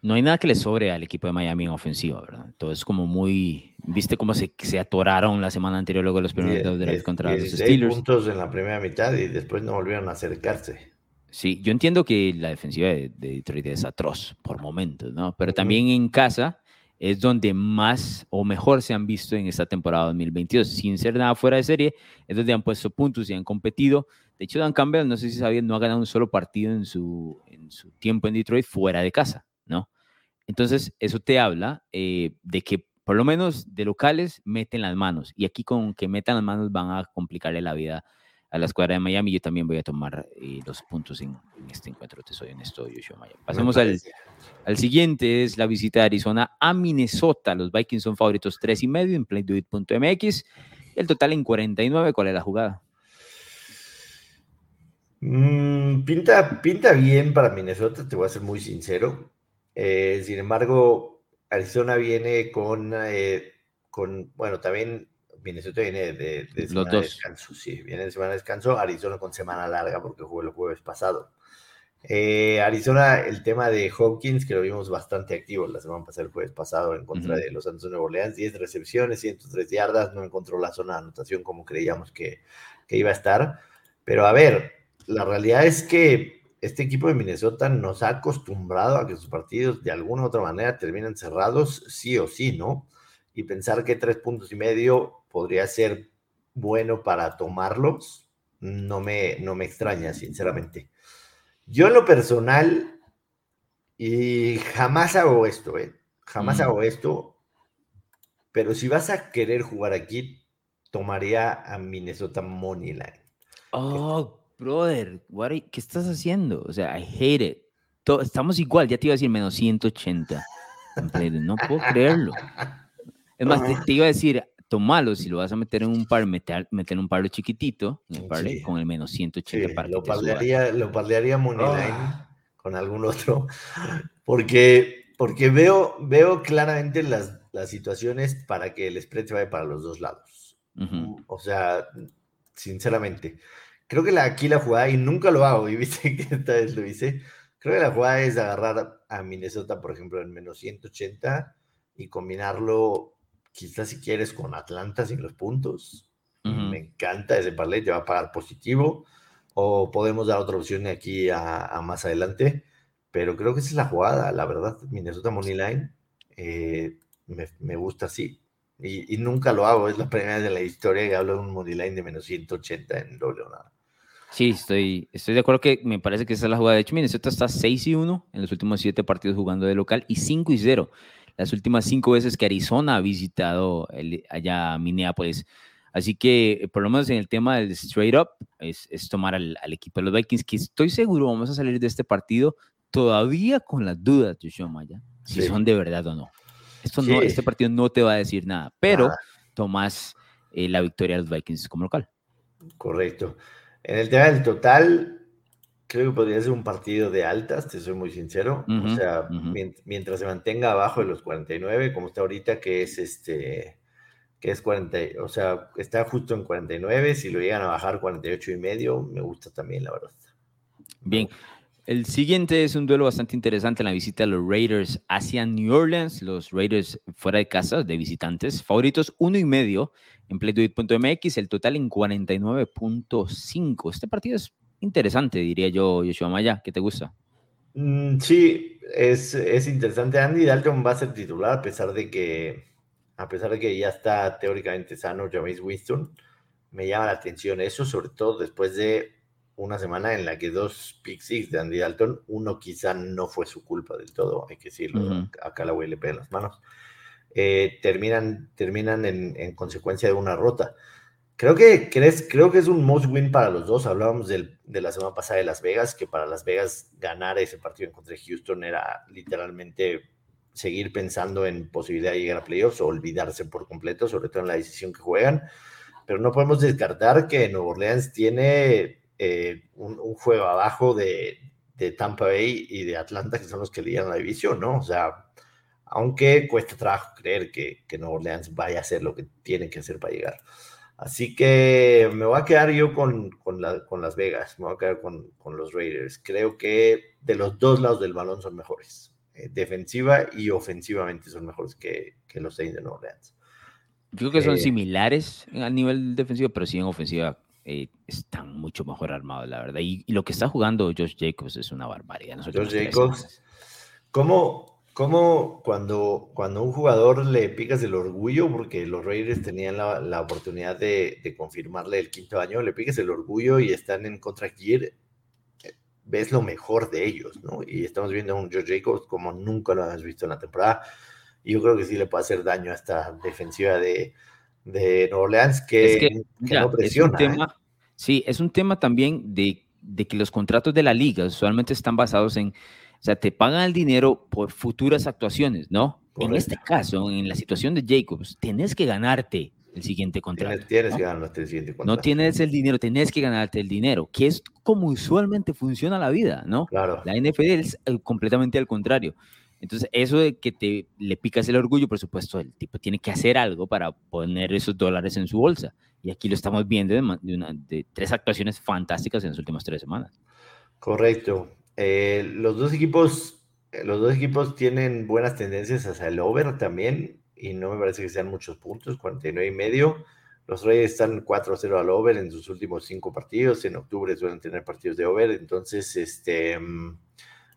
Speaker 2: No hay nada que le sobre al equipo de Miami en ofensiva, ¿verdad? Todo es como muy. ¿Viste cómo se, se atoraron la semana anterior luego los primeros de contra los Steelers?
Speaker 3: puntos en la primera mitad y después no volvieron a acercarse.
Speaker 2: Sí, yo entiendo que la defensiva de, Detroit es atroz por momentos, ¿no? Pero también en casa es donde más o mejor se han visto en esta temporada 2022. Sin ser nada fuera de serie, es donde han puesto puntos y han competido. De hecho, Dan Campbell, no sé si sabían, no ha ganado un solo partido en su, en su tiempo en Detroit fuera de casa. Entonces, eso te habla eh, de que por lo menos de locales meten las manos. Y aquí con que metan las manos van a complicarle la vida a la escuadra de Miami. Yo también voy a tomar eh, los puntos en, este encuentro. Te soy honesto, Yoshua Miami. Pasemos al, al, siguiente, es la visita de Arizona a Minnesota. Los Vikings son favoritos 3 y medio en playduit.mx. El total en 49. ¿Cuál es la jugada?
Speaker 3: Mm, pinta, pinta bien para Minnesota, te voy a ser muy sincero. Eh, sin embargo, Arizona viene con, eh, con, bueno, también Minnesota viene de, semana de descanso, sí, viene de semana de descanso, Arizona con semana larga porque jugó el jueves pasado. Eh, Arizona, el tema de Hopkins, que lo vimos bastante activo la semana pasada, el jueves pasado, en contra de los Santos de Nueva Orleans, 10 recepciones, 103 yardas, no encontró la zona de anotación como creíamos que, que iba a estar. Pero a ver, la realidad es que este equipo de Minnesota nos ha acostumbrado a que sus partidos de alguna u otra manera terminan cerrados, sí o sí, ¿no? Y pensar que tres puntos y medio podría ser bueno para tomarlos, no me, no me extraña, sinceramente. Yo en lo personal, y jamás hago esto, ¿eh? Jamás hago esto, pero si vas a querer jugar aquí, tomaría a Minnesota Moneyline.
Speaker 2: Oh, brother, ¿qué estás haciendo? O sea, I hate it. estamos igual, ya te iba a decir menos 180. No puedo creerlo. Es más, te, iba a decir, tomalo, si lo vas a meter en un par, meter, meter un paro chiquitito, con el menos 180 para
Speaker 3: lo parlearía, lo parlearía Moneyline ah. con algún otro, porque, porque veo, veo claramente las, las situaciones para que el spread se vaya para los dos lados. O sea, sinceramente, creo que la, aquí la jugada, y nunca lo hago, y viste que esta vez lo hice, creo que la jugada es agarrar a Minnesota, por ejemplo, en menos 180 y combinarlo quizás si quieres con Atlanta sin los puntos. Me encanta ese parlay, te va a pagar positivo. O podemos dar otra opción aquí a, más adelante. Pero creo que esa es la jugada, la verdad. Minnesota Money Line eh, me, gusta así. Y, nunca lo hago. Es la primera vez en la historia que hablo de un Money Line de menos 180 en doble o nada.
Speaker 2: Sí, estoy, estoy de acuerdo que me parece que esa es la jugada. De hecho, Minnesota está 6 y 1 en los últimos 7 partidos jugando de local y 5 y 0 las últimas cinco veces que Arizona ha visitado allá a Minneapolis. Así que, por lo menos en el tema del straight up, es, tomar al, equipo de los Vikings, que estoy seguro vamos a salir de este partido todavía con las dudas, Joshua Maya, si son de verdad o no. Esto no este partido no te va a decir nada, pero tomas eh, la victoria de los Vikings como local.
Speaker 3: Correcto. En el tema del total, creo que podría ser un partido de altas, te soy muy sincero. o sea, mientras se mantenga abajo de los 49, como está ahorita, que es este, que es 40, o sea, está justo en 49, si lo llegan a bajar 48 y medio, me gusta también, la verdad.
Speaker 2: Bien. El siguiente es un duelo bastante interesante en la visita de los Raiders hacia New Orleans. Los Raiders fuera de casa, de visitantes, favoritos uno y medio en playduit.mx, el total en 49.5. Este partido es interesante, diría yo, Yoshua Maya. ¿Qué te gusta?
Speaker 3: Mm, sí, es, es, interesante. Andy Dalton va a ser titular a pesar de que, a pesar de que ya está teóricamente sano James Winston. Me llama la atención eso, sobre todo después de una semana en la que dos pick six de Andy Dalton, uno quizá no fue su culpa del todo, hay que decirlo, acá la le pega en las manos, eh, terminan, terminan en, consecuencia de una rota. Creo que, crees, creo que es un must win para los dos. Hablábamos de la semana pasada de Las Vegas, que para Las Vegas ganar ese partido en contra de Houston era literalmente seguir pensando en posibilidad de llegar a playoffs o olvidarse por completo, sobre todo en la decisión que juegan. Pero no podemos descartar que Nueva Orleans tiene eh, un, juego abajo de, Tampa Bay y de Atlanta, que son los que lideran la división, ¿no? O sea, aunque cuesta trabajo creer que, que Nueva Orleans vaya a hacer lo que tiene que hacer para llegar. Así que me voy a quedar yo con, con, Las Vegas, me voy a quedar con, los Raiders. Creo que de los dos lados del balón son mejores. Eh, defensiva y ofensivamente son mejores que, los Saints de Nueva Orleans.
Speaker 2: Yo creo que son eh, similares a nivel defensivo, pero sí en ofensiva eh, están mucho mejor armados, la verdad. Y, lo que está jugando Josh Jacobs es una barbaridad.
Speaker 3: Josh Jacobs, ¿cómo, ¿cómo, cuando, cuando un jugador le picas el orgullo, porque los Raiders tenían la, la oportunidad de, de, confirmarle el quinto año, le picas el orgullo y están en contra gear, eh, ves lo mejor de ellos, ¿no? Y estamos viendo a un Josh Jacobs como nunca lo habíamos visto en la temporada. Y yo creo que sí le puede hacer daño a esta defensiva de, de Nueva Orleans que, no presiona.
Speaker 2: Es un tema, ¿eh? Sí, es un tema también de, de, que los contratos de la liga usualmente están basados en, o sea, te pagan el dinero por futuras actuaciones, ¿no? En este caso, en la situación de Jacobs, tienes que ganarte el siguiente contrato.
Speaker 3: Tienes, que ganarte el siguiente contrato.
Speaker 2: No tienes el dinero, tienes que ganarte el dinero, que es como usualmente funciona la vida, ¿no?
Speaker 3: Claro.
Speaker 2: La NFL es eh, completamente al contrario. Entonces, eso de que te le picas el orgullo, por supuesto, el tipo tiene que hacer algo para poner esos dólares en su bolsa. Y aquí lo estamos viendo de, tres actuaciones fantásticas en las últimas tres semanas.
Speaker 3: Correcto. Eh, los dos equipos, eh, los dos equipos tienen buenas tendencias hacia el over también, y no me parece que sean muchos puntos, 49 y medio. Los Reyes están 4-0 al over en sus últimos cinco partidos. En octubre suelen tener partidos de over. Entonces, este. Mm,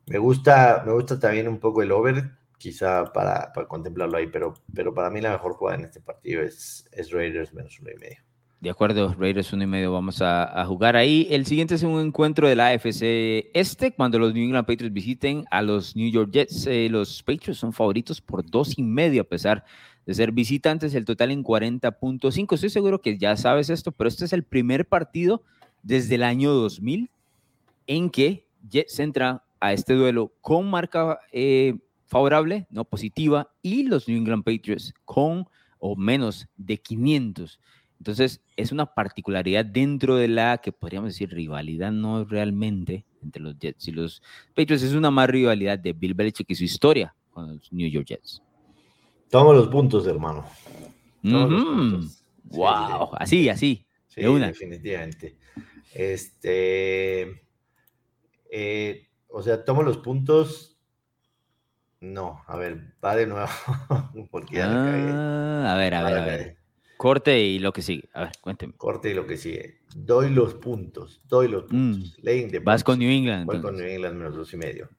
Speaker 3: me gusta, me gusta también un poco el over, quizá para, contemplarlo ahí, pero, pero para mí la mejor jugada en este partido es, es Raiders menos uno y medio.
Speaker 2: De acuerdo, Raiders uno y medio vamos a, jugar ahí. El siguiente es un encuentro de la AFC Este, cuando los New England Patriots visiten a los New York Jets. Eh, los Patriots son favoritos por dos y medio a pesar de ser visitantes, el total en 40.5. Estoy seguro que ya sabes esto, pero este es el primer partido desde el año 2000 en que Jets entra a este duelo con marca eh, favorable, no positiva, y los New England Patriots con o menos de 500. Entonces, es una particularidad dentro de la que podríamos decir rivalidad, no realmente entre los Jets y los Patriots, es una más rivalidad de Bill Belichick y su historia con los New York Jets.
Speaker 3: Toma los puntos, hermano.
Speaker 2: Wow, así, así.
Speaker 3: Sí, definitivamente. Este. Eh, o sea, tomo los puntos. No, a ver, va de nuevo. Porque
Speaker 2: ah, a ver, a ver, a ver. Corte y lo que sigue. A ver, cuénteme.
Speaker 3: Corte y lo que sigue. Doy los puntos. Doy los mm. puntos.
Speaker 2: Vas con New England.
Speaker 3: Voy con New England menos dos y medio.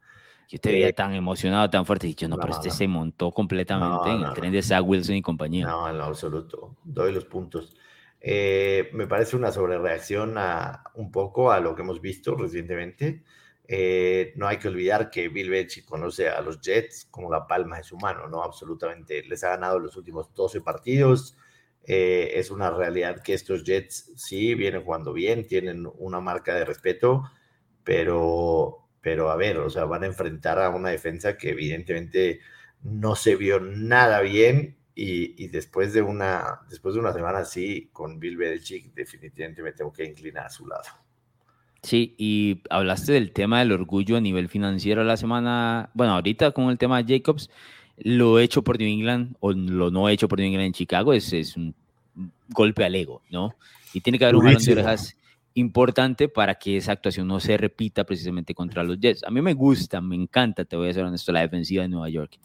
Speaker 2: Yo te veía eh, tan emocionado, tan fuerte. Y yo, no, pero este se montó completamente en el tren de Zach Wilson y compañía.
Speaker 3: No, en lo absoluto. Doy los puntos. Eh, me parece una sobrereacción a un poco a lo que hemos visto recientemente. Eh, no hay que olvidar que Bill Belichick conoce a los Jets como la palma de su mano, ¿no? Absolutamente. Les ha ganado los últimos 12 partidos. Eh, es una realidad que estos Jets sí vienen jugando bien, tienen una marca de respeto, pero, pero a ver, o sea, van a enfrentar a una defensa que evidentemente no se vio nada bien y, y, después, de una, después de una semana así con Bill Belichick definitivamente me tengo que inclinar a su lado.
Speaker 2: Sí, y hablaste del tema del orgullo a nivel financiero la semana, bueno, ahorita con el tema de Jacobs, lo hecho por New England o lo no hecho por New England en Chicago es, es un golpe al ego, ¿no? Y tiene que haber un jalón de orejas importante para que esa actuación no se repita precisamente contra los Jets. A mí me gusta, me encanta, te voy a ser honesto, la defensiva de Nueva York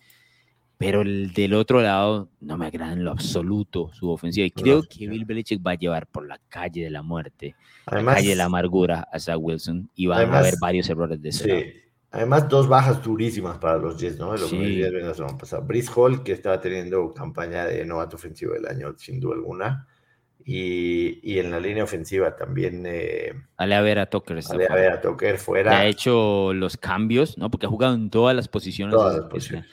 Speaker 2: pero el del otro lado no me agrada en lo absoluto su ofensiva. Y creo que Bill Belichick va a llevar por la calle de la muerte, la calle de la amargura a Zach Wilson y van a haber varios errores de ese sí.
Speaker 3: Además, dos bajas durísimas para los Jets, ¿no? Lo sí. que. Brice Hall, que estaba teniendo campaña de novato ofensivo del año, sin duda alguna. Y, en la línea ofensiva también. Eh,
Speaker 2: Ale a ver a Tucker.
Speaker 3: Ale a ver a Tucker fuera.
Speaker 2: ha hecho los cambios, ¿no? Porque ha jugado en todas las posiciones. Este,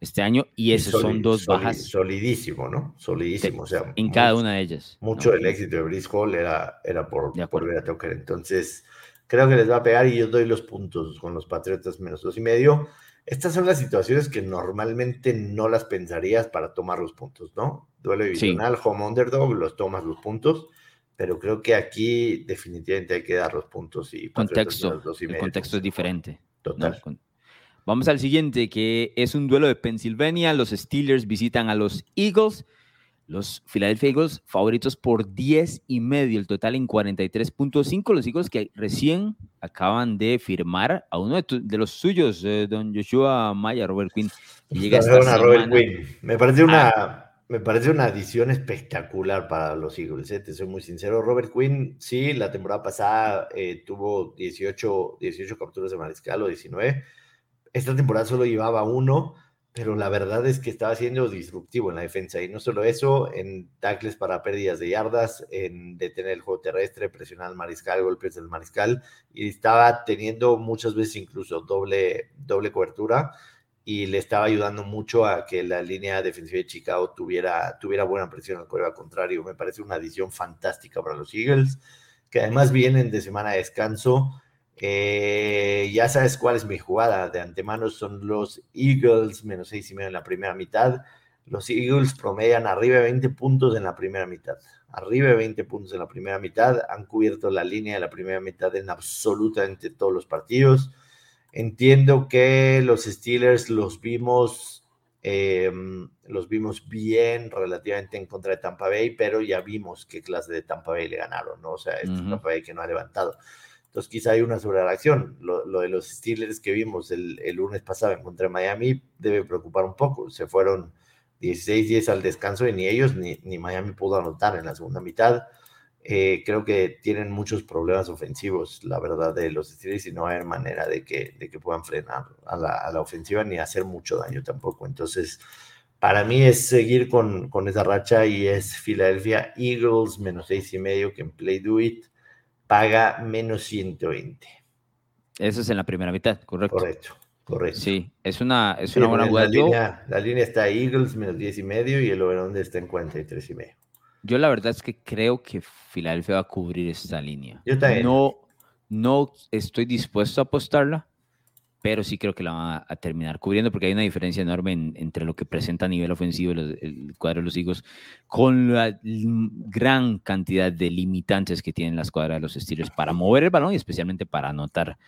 Speaker 2: este, año y esos son dos bajas.
Speaker 3: Solidísimo, ¿no? Solidísimo. o sea,
Speaker 2: en cada una de ellas.
Speaker 3: Mucho del éxito de Brice Hall era, era por, por ver a Tucker. Entonces, creo que les va a pegar y yo doy los puntos con los Patriotas menos dos y medio. Estas son las situaciones que normalmente no las pensarías para tomar los puntos, ¿no? Duelo divisional, home underdog, los tomas los puntos, pero creo que aquí definitivamente hay que dar los puntos y
Speaker 2: contexto, el contexto es diferente. Total. Vamos al siguiente, que es un duelo de Pennsylvania. Los Steelers visitan a los Eagles. Los Philadelphia Eagles favoritos por 10 y medio, el total en 43.5. Los Eagles que recién acaban de firmar a uno de, los suyos, eh, don Joshua Maya, Robert Quinn.
Speaker 3: llega esta Robert Quinn. Me parece una, ah. me parece una adición espectacular para los Eagles, eh, te soy muy sincero. Robert Quinn, sí, la temporada pasada eh, tuvo 18, 18 capturas de mariscal o 19. Esta temporada solo llevaba uno pero la verdad es que estaba siendo disruptivo en la defensa. Y no solo eso, en tackles para pérdidas de yardas, en detener el juego terrestre, presionar al mariscal, golpes del mariscal, y estaba teniendo muchas veces incluso doble, doble cobertura y le estaba ayudando mucho a que la línea defensiva de Chicago tuviera, tuviera buena presión al al contrario. Me parece una adición fantástica para los Eagles, que además vienen de semana de descanso eh, ya sabes cuál es mi jugada de antemano, son los Eagles, menos seis y medio en la primera mitad. Los Eagles promedian arriba de 20 puntos en la primera mitad. Arriba de 20 puntos en la primera mitad. Han cubierto la línea de la primera mitad en absolutamente todos los partidos. Entiendo que los Steelers los vimos, em, los vimos bien relativamente en contra de Tampa Bay, pero ya vimos qué clase de Tampa Bay le ganaron, ¿no? O sea, este Tampa Bay que no ha levantado. Entonces quizá hay una sobrereacción. Lo, lo de los Steelers que vimos el, el, lunes pasado en contra de Miami debe preocupar un poco. Se fueron 16-10 al descanso y ni ellos ni, ni, Miami pudo anotar en la segunda mitad. Eh, creo que tienen muchos problemas ofensivos, la verdad, de los Steelers y no hay manera de que, de que puedan frenar a la, a la ofensiva ni hacer mucho daño tampoco. Entonces, para mí es seguir con, con esa racha y es Philadelphia Eagles menos seis y medio que en Play Do It paga menos 120.
Speaker 2: Eso es en la primera mitad, correcto.
Speaker 3: Correcto, correcto.
Speaker 2: Sí, es una, es una buena
Speaker 3: la línea, la línea está Eagles menos 10 y medio y el over está en 43 y medio.
Speaker 2: Yo la verdad es que creo que Filadelfia va a cubrir esta línea.
Speaker 3: Yo también.
Speaker 2: No, no estoy dispuesto a apostarla, pero sí creo que la van a, terminar cubriendo porque hay una diferencia enorme entre lo que presenta a nivel ofensivo el, cuadro de los Eagles con la gran cantidad de limitantes que tienen la escuadra de los Steelers para mover el balón y especialmente para anotar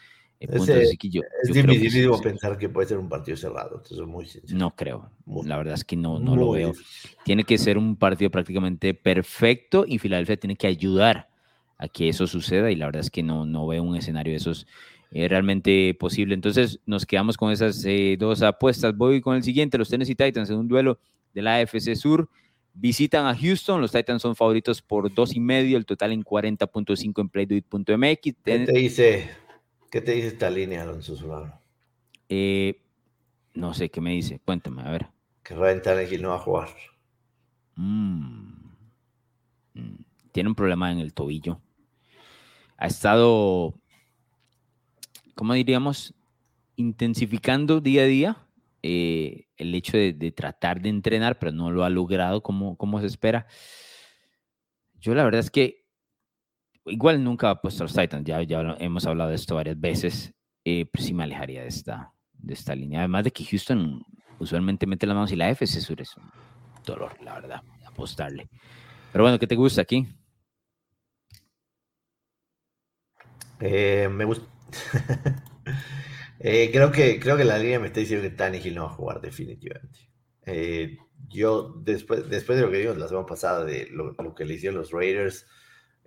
Speaker 3: eh, puntos. es difícil pensar que puede ser un partido cerrado, muy
Speaker 2: No creo, la verdad es que no, no lo veo. Tiene que ser un partido prácticamente perfecto y Filadelfia tiene que ayudar a que eso suceda y la verdad es que no, no veo un escenario de esos eh, realmente posible. Entonces nos quedamos con esas eh, dos apuestas. Voy con el siguiente, los Tennessee Titans en un duelo de la AFC Sur. Visitan a Houston, los Titans son favoritos por dos y medio, el total en 40.5 en playduit.mx.
Speaker 3: ¿Qué te dice, qué te dice esta línea, Alonso Solano?
Speaker 2: Eh, no sé, ¿qué me dice? Cuéntame, a ver.
Speaker 3: Que Ryan Tannehill no va a jugar.
Speaker 2: Mm. Mm. Tiene un problema en el tobillo. Ha estado ¿cómo diríamos? Intensificando día a día eh, el hecho de, tratar de entrenar, pero no lo ha logrado como, como se espera. Yo la verdad es que igual nunca ha puesto los Titans, ya, ya hemos hablado de esto varias veces, eh, pero sí me alejaría de esta, de esta línea. Además de que Houston usualmente mete las manos y la FC Sur es un dolor, la verdad, apostarle. Pero bueno, ¿qué te gusta aquí?
Speaker 3: Eh, me gusta Eh, creo, que, creo que la línea me está diciendo que Tannehill no va a jugar definitivamente. Eh, yo, después, después de lo que vimos la semana pasada, de lo, que le hicieron los Raiders,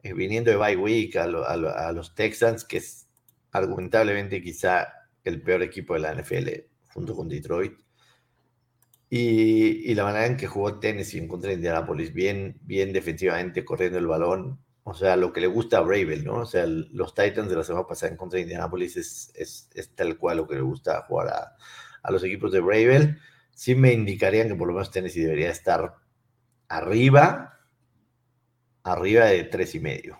Speaker 3: eh, viniendo de bye week a, a, los Texans, que es argumentablemente quizá el peor equipo de la NFL, junto con Detroit. Y, y, la manera en que jugó Tennessee en contra de Indianapolis, bien, bien defensivamente, corriendo el balón, o sea, lo que le gusta a Bravel, ¿no? O sea, los Titans de la semana pasada en contra de Indianapolis es, es, es tal cual lo que le gusta jugar a, a, los equipos de Bravel. Sí me indicarían que por lo menos Tennessee debería estar arriba, arriba de tres y medio,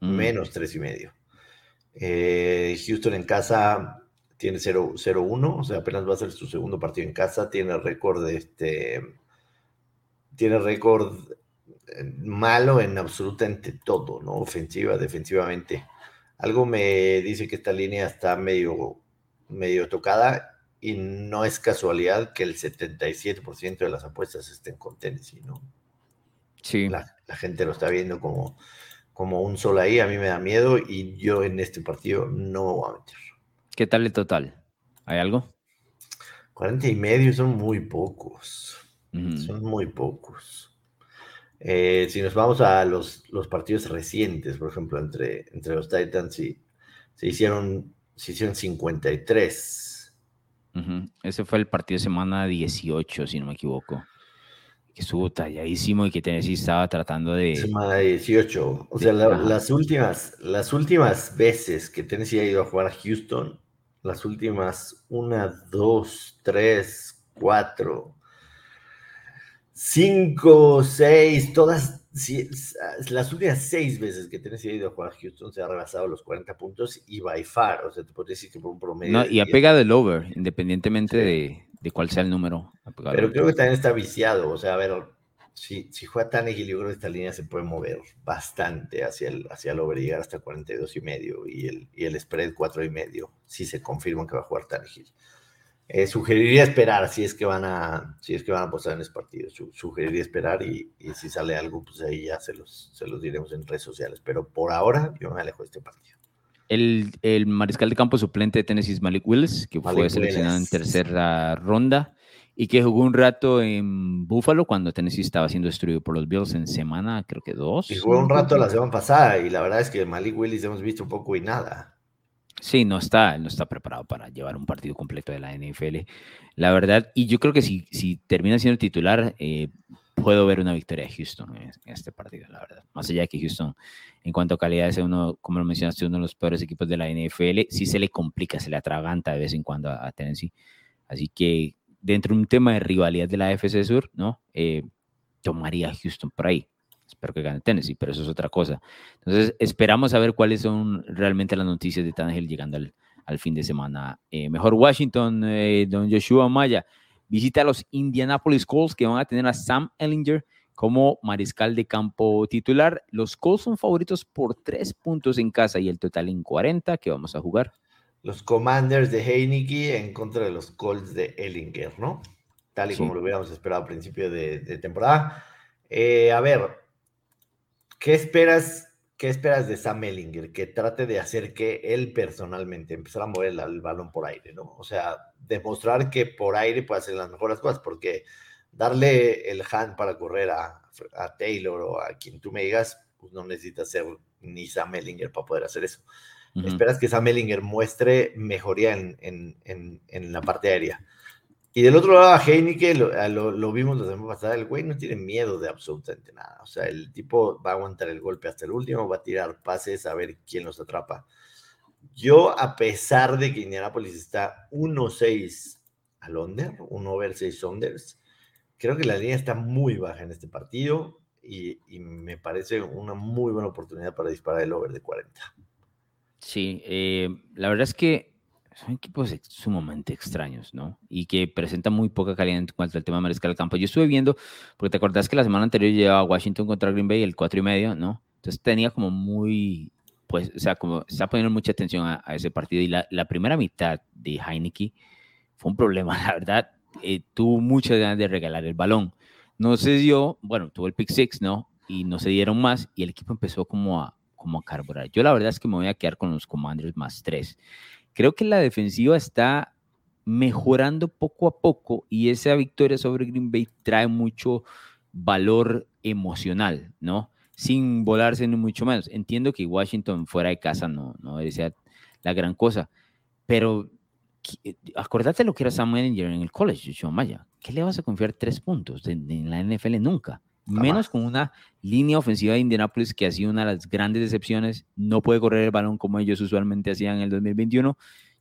Speaker 3: mm. menos tres y medio. Eh, Houston en casa tiene 0-1, o sea, apenas va a ser su segundo partido en casa, tiene récord de este, tiene récord malo en absolutamente todo, ¿no? Ofensiva, defensivamente. Algo me dice que esta línea está medio, medio tocada y no es casualidad que el 77% de las apuestas estén con Tennessee, ¿no?
Speaker 2: Sí.
Speaker 3: La, gente lo está viendo como, como un sol ahí, a mí me da miedo y yo en este partido no voy a meter.
Speaker 2: ¿Qué tal el total? ¿Hay algo?
Speaker 3: 40 y medio son muy pocos. Son muy pocos. Eh, si nos vamos a los, los, partidos recientes, por ejemplo, entre, entre los Titans, y, se, hicieron, se hicieron 53.
Speaker 2: Ese fue el partido de semana 18, si no me equivoco. Que estuvo talladísimo y que Tennessee estaba tratando de.
Speaker 3: Semana 18. O sea, las, últimas, las últimas veces que Tennessee ha ido a jugar a Houston, las últimas una, dos, tres, cuatro, cinco, seis, todas las últimas seis veces que Tennessee ha ido a jugar a Houston se ha rebasado los 40 puntos y by far, o sea, te podría decir que por un promedio.
Speaker 2: No, y ha pegado el over, independientemente de, de, cuál sea el número.
Speaker 3: Pero creo que también está viciado, o sea, a ver, si, si juega creo que esta línea se puede mover bastante hacia el, hacia el over y llegar hasta 42 y medio y el, y el spread 4 y medio, si se confirma que va a jugar Tannehill. Eh, sugeriría esperar si es que van a si es que van a apostar en ese partido. sugeriría esperar y, si sale algo, pues ahí ya se los, se los diremos en redes sociales. Pero por ahora yo me alejo de este partido.
Speaker 2: El, el mariscal de campo suplente de Tennessee es Malik Willis, que fue seleccionado en tercera ronda y que jugó un rato en Buffalo cuando Tennessee estaba siendo destruido por los Bills en semana, creo que dos.
Speaker 3: Y jugó un rato la semana pasada y la verdad es que Malik Willis hemos visto un poco y nada.
Speaker 2: Sí, no está, no está preparado para llevar un partido completo de la NFL. La verdad, y yo creo que si, si termina siendo titular, eh, puedo ver una victoria de Houston en, este partido, la verdad. Más allá de que Houston, en cuanto a calidad, es uno, como lo mencionaste, uno de los peores equipos de la NFL, sí se le complica, se le atraganta de vez en cuando a, Tennessee. Así que dentro de un tema de rivalidad de la FC Sur, ¿no? Eh, tomaría Houston por ahí espero que gane Tennessee, pero eso es otra cosa. Entonces, esperamos a ver cuáles son realmente las noticias de Tannehill llegando al, al fin de semana. Eh, mejor Washington, eh, don Joshua Maya, visita a los Indianapolis Colts que van a tener a Sam Ellinger como mariscal de campo titular. Los Colts son favoritos por tres puntos en casa y el total en 40 que vamos a jugar.
Speaker 3: Los Commanders de Heineke en contra de los Colts de Ellinger, ¿no? Tal y como lo hubiéramos esperado a principio de, temporada. Eh, a ver, ¿Qué esperas, qué esperas de Sam Ellinger? Que trate de hacer que él personalmente empezar a mover el, balón por aire, ¿no? O sea, demostrar que por aire puede hacer las mejores cosas, porque darle el hand para correr a, Taylor o a quien tú me digas, pues no necesitas ser ni Sam Ellinger para poder hacer eso. Esperas que Sam Ellinger muestre mejoría en, en, en la parte aérea. Y del otro lado, a Heineke lo, lo, vimos la semana pasada, el güey no tiene miedo de absolutamente nada. O sea, el tipo va a aguantar el golpe hasta el último, va a tirar pases a ver quién los atrapa. Yo, a pesar de que Indianapolis está 1-6 al under, 1 over 6 unders, creo que la línea está muy baja en este partido y, y, me parece una muy buena oportunidad para disparar el over de 40.
Speaker 2: Sí, eh, la verdad es que son equipos sumamente extraños, ¿no? Y que presentan muy poca calidad en cuanto al tema de mariscal campo. Yo estuve viendo, porque te acordás que la semana anterior llevaba Washington contra Green Bay el 4 y medio, ¿no? Entonces tenía como muy, pues, o sea, como está poniendo mucha atención a, ese partido. Y la, la, primera mitad de Heineke fue un problema, la verdad. Eh, tuvo muchas ganas de regalar el balón. No se dio, bueno, tuvo el pick six, ¿no? Y no se dieron más y el equipo empezó como a, como a carburar. Yo la verdad es que me voy a quedar con los Commanders más tres. Creo que la defensiva está mejorando poco a poco y esa victoria sobre Green Bay trae mucho valor emocional, ¿no? Sin volarse ni mucho menos. Entiendo que Washington fuera de casa no, no ser la gran cosa, pero acordate lo que era Sam Ellinger en el college, Maya. ¿Qué le vas a confiar tres puntos en, la NFL nunca? Menos con una línea ofensiva de Indianapolis que ha sido una de las grandes decepciones. No puede correr el balón como ellos usualmente hacían en el 2021.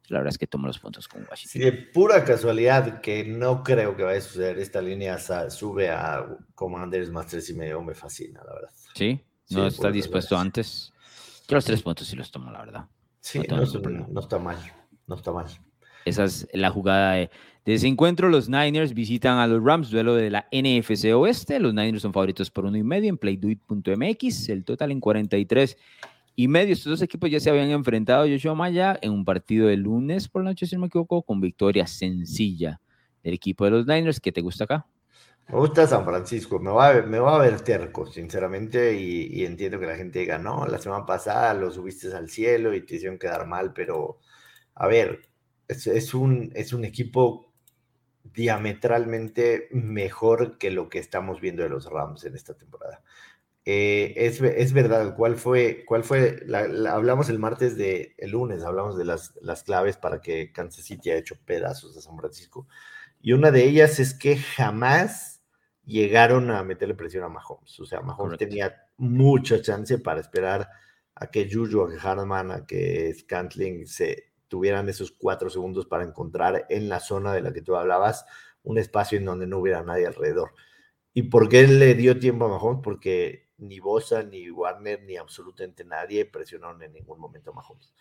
Speaker 2: La verdad es que toma los puntos con Washington.
Speaker 3: Sí, de pura casualidad, que no creo que vaya a suceder, esta línea sube a Commanders más tres y medio, me fascina, la verdad.
Speaker 2: Sí, no está dispuesto antes. Yo los tres puntos sí los tomo, la verdad.
Speaker 3: Sí, no, está mal, no está mal.
Speaker 2: Esa es la jugada de, ese encuentro. Los Niners visitan a los Rams, duelo de la NFC Oeste. Los Niners son favoritos por uno y medio en playduit.mx. El total en 43 y medio. Estos dos equipos ya se habían enfrentado, Joshua Maya, en un partido de lunes por la noche, si no me equivoco, con victoria sencilla del equipo de los Niners. ¿Qué te gusta acá?
Speaker 3: Me gusta San Francisco, me va a ver, me va a ver terco, sinceramente, y, entiendo que la gente diga, no, la semana pasada lo subiste al cielo y te hicieron quedar mal, pero a ver, es, un, es un equipo diametralmente mejor que lo que estamos viendo de los Rams en esta temporada. Eh, es, verdad, ¿cuál fue? Cuál fue hablamos el martes de, el lunes, hablamos de las, las claves para que Kansas City haya hecho pedazos a San Francisco. Y una de ellas es que jamás llegaron a meterle presión a Mahomes. O sea, Mahomes tenía mucha chance para esperar a que Juju, a que Harman, a que Scantling se tuvieran esos cuatro segundos para encontrar en la zona de la que tú hablabas un espacio en donde no hubiera nadie alrededor. ¿Y por qué le dio tiempo a Mahomes? Porque ni Bosa, ni Warner, ni absolutamente nadie presionaron en ningún momento a Mahomes.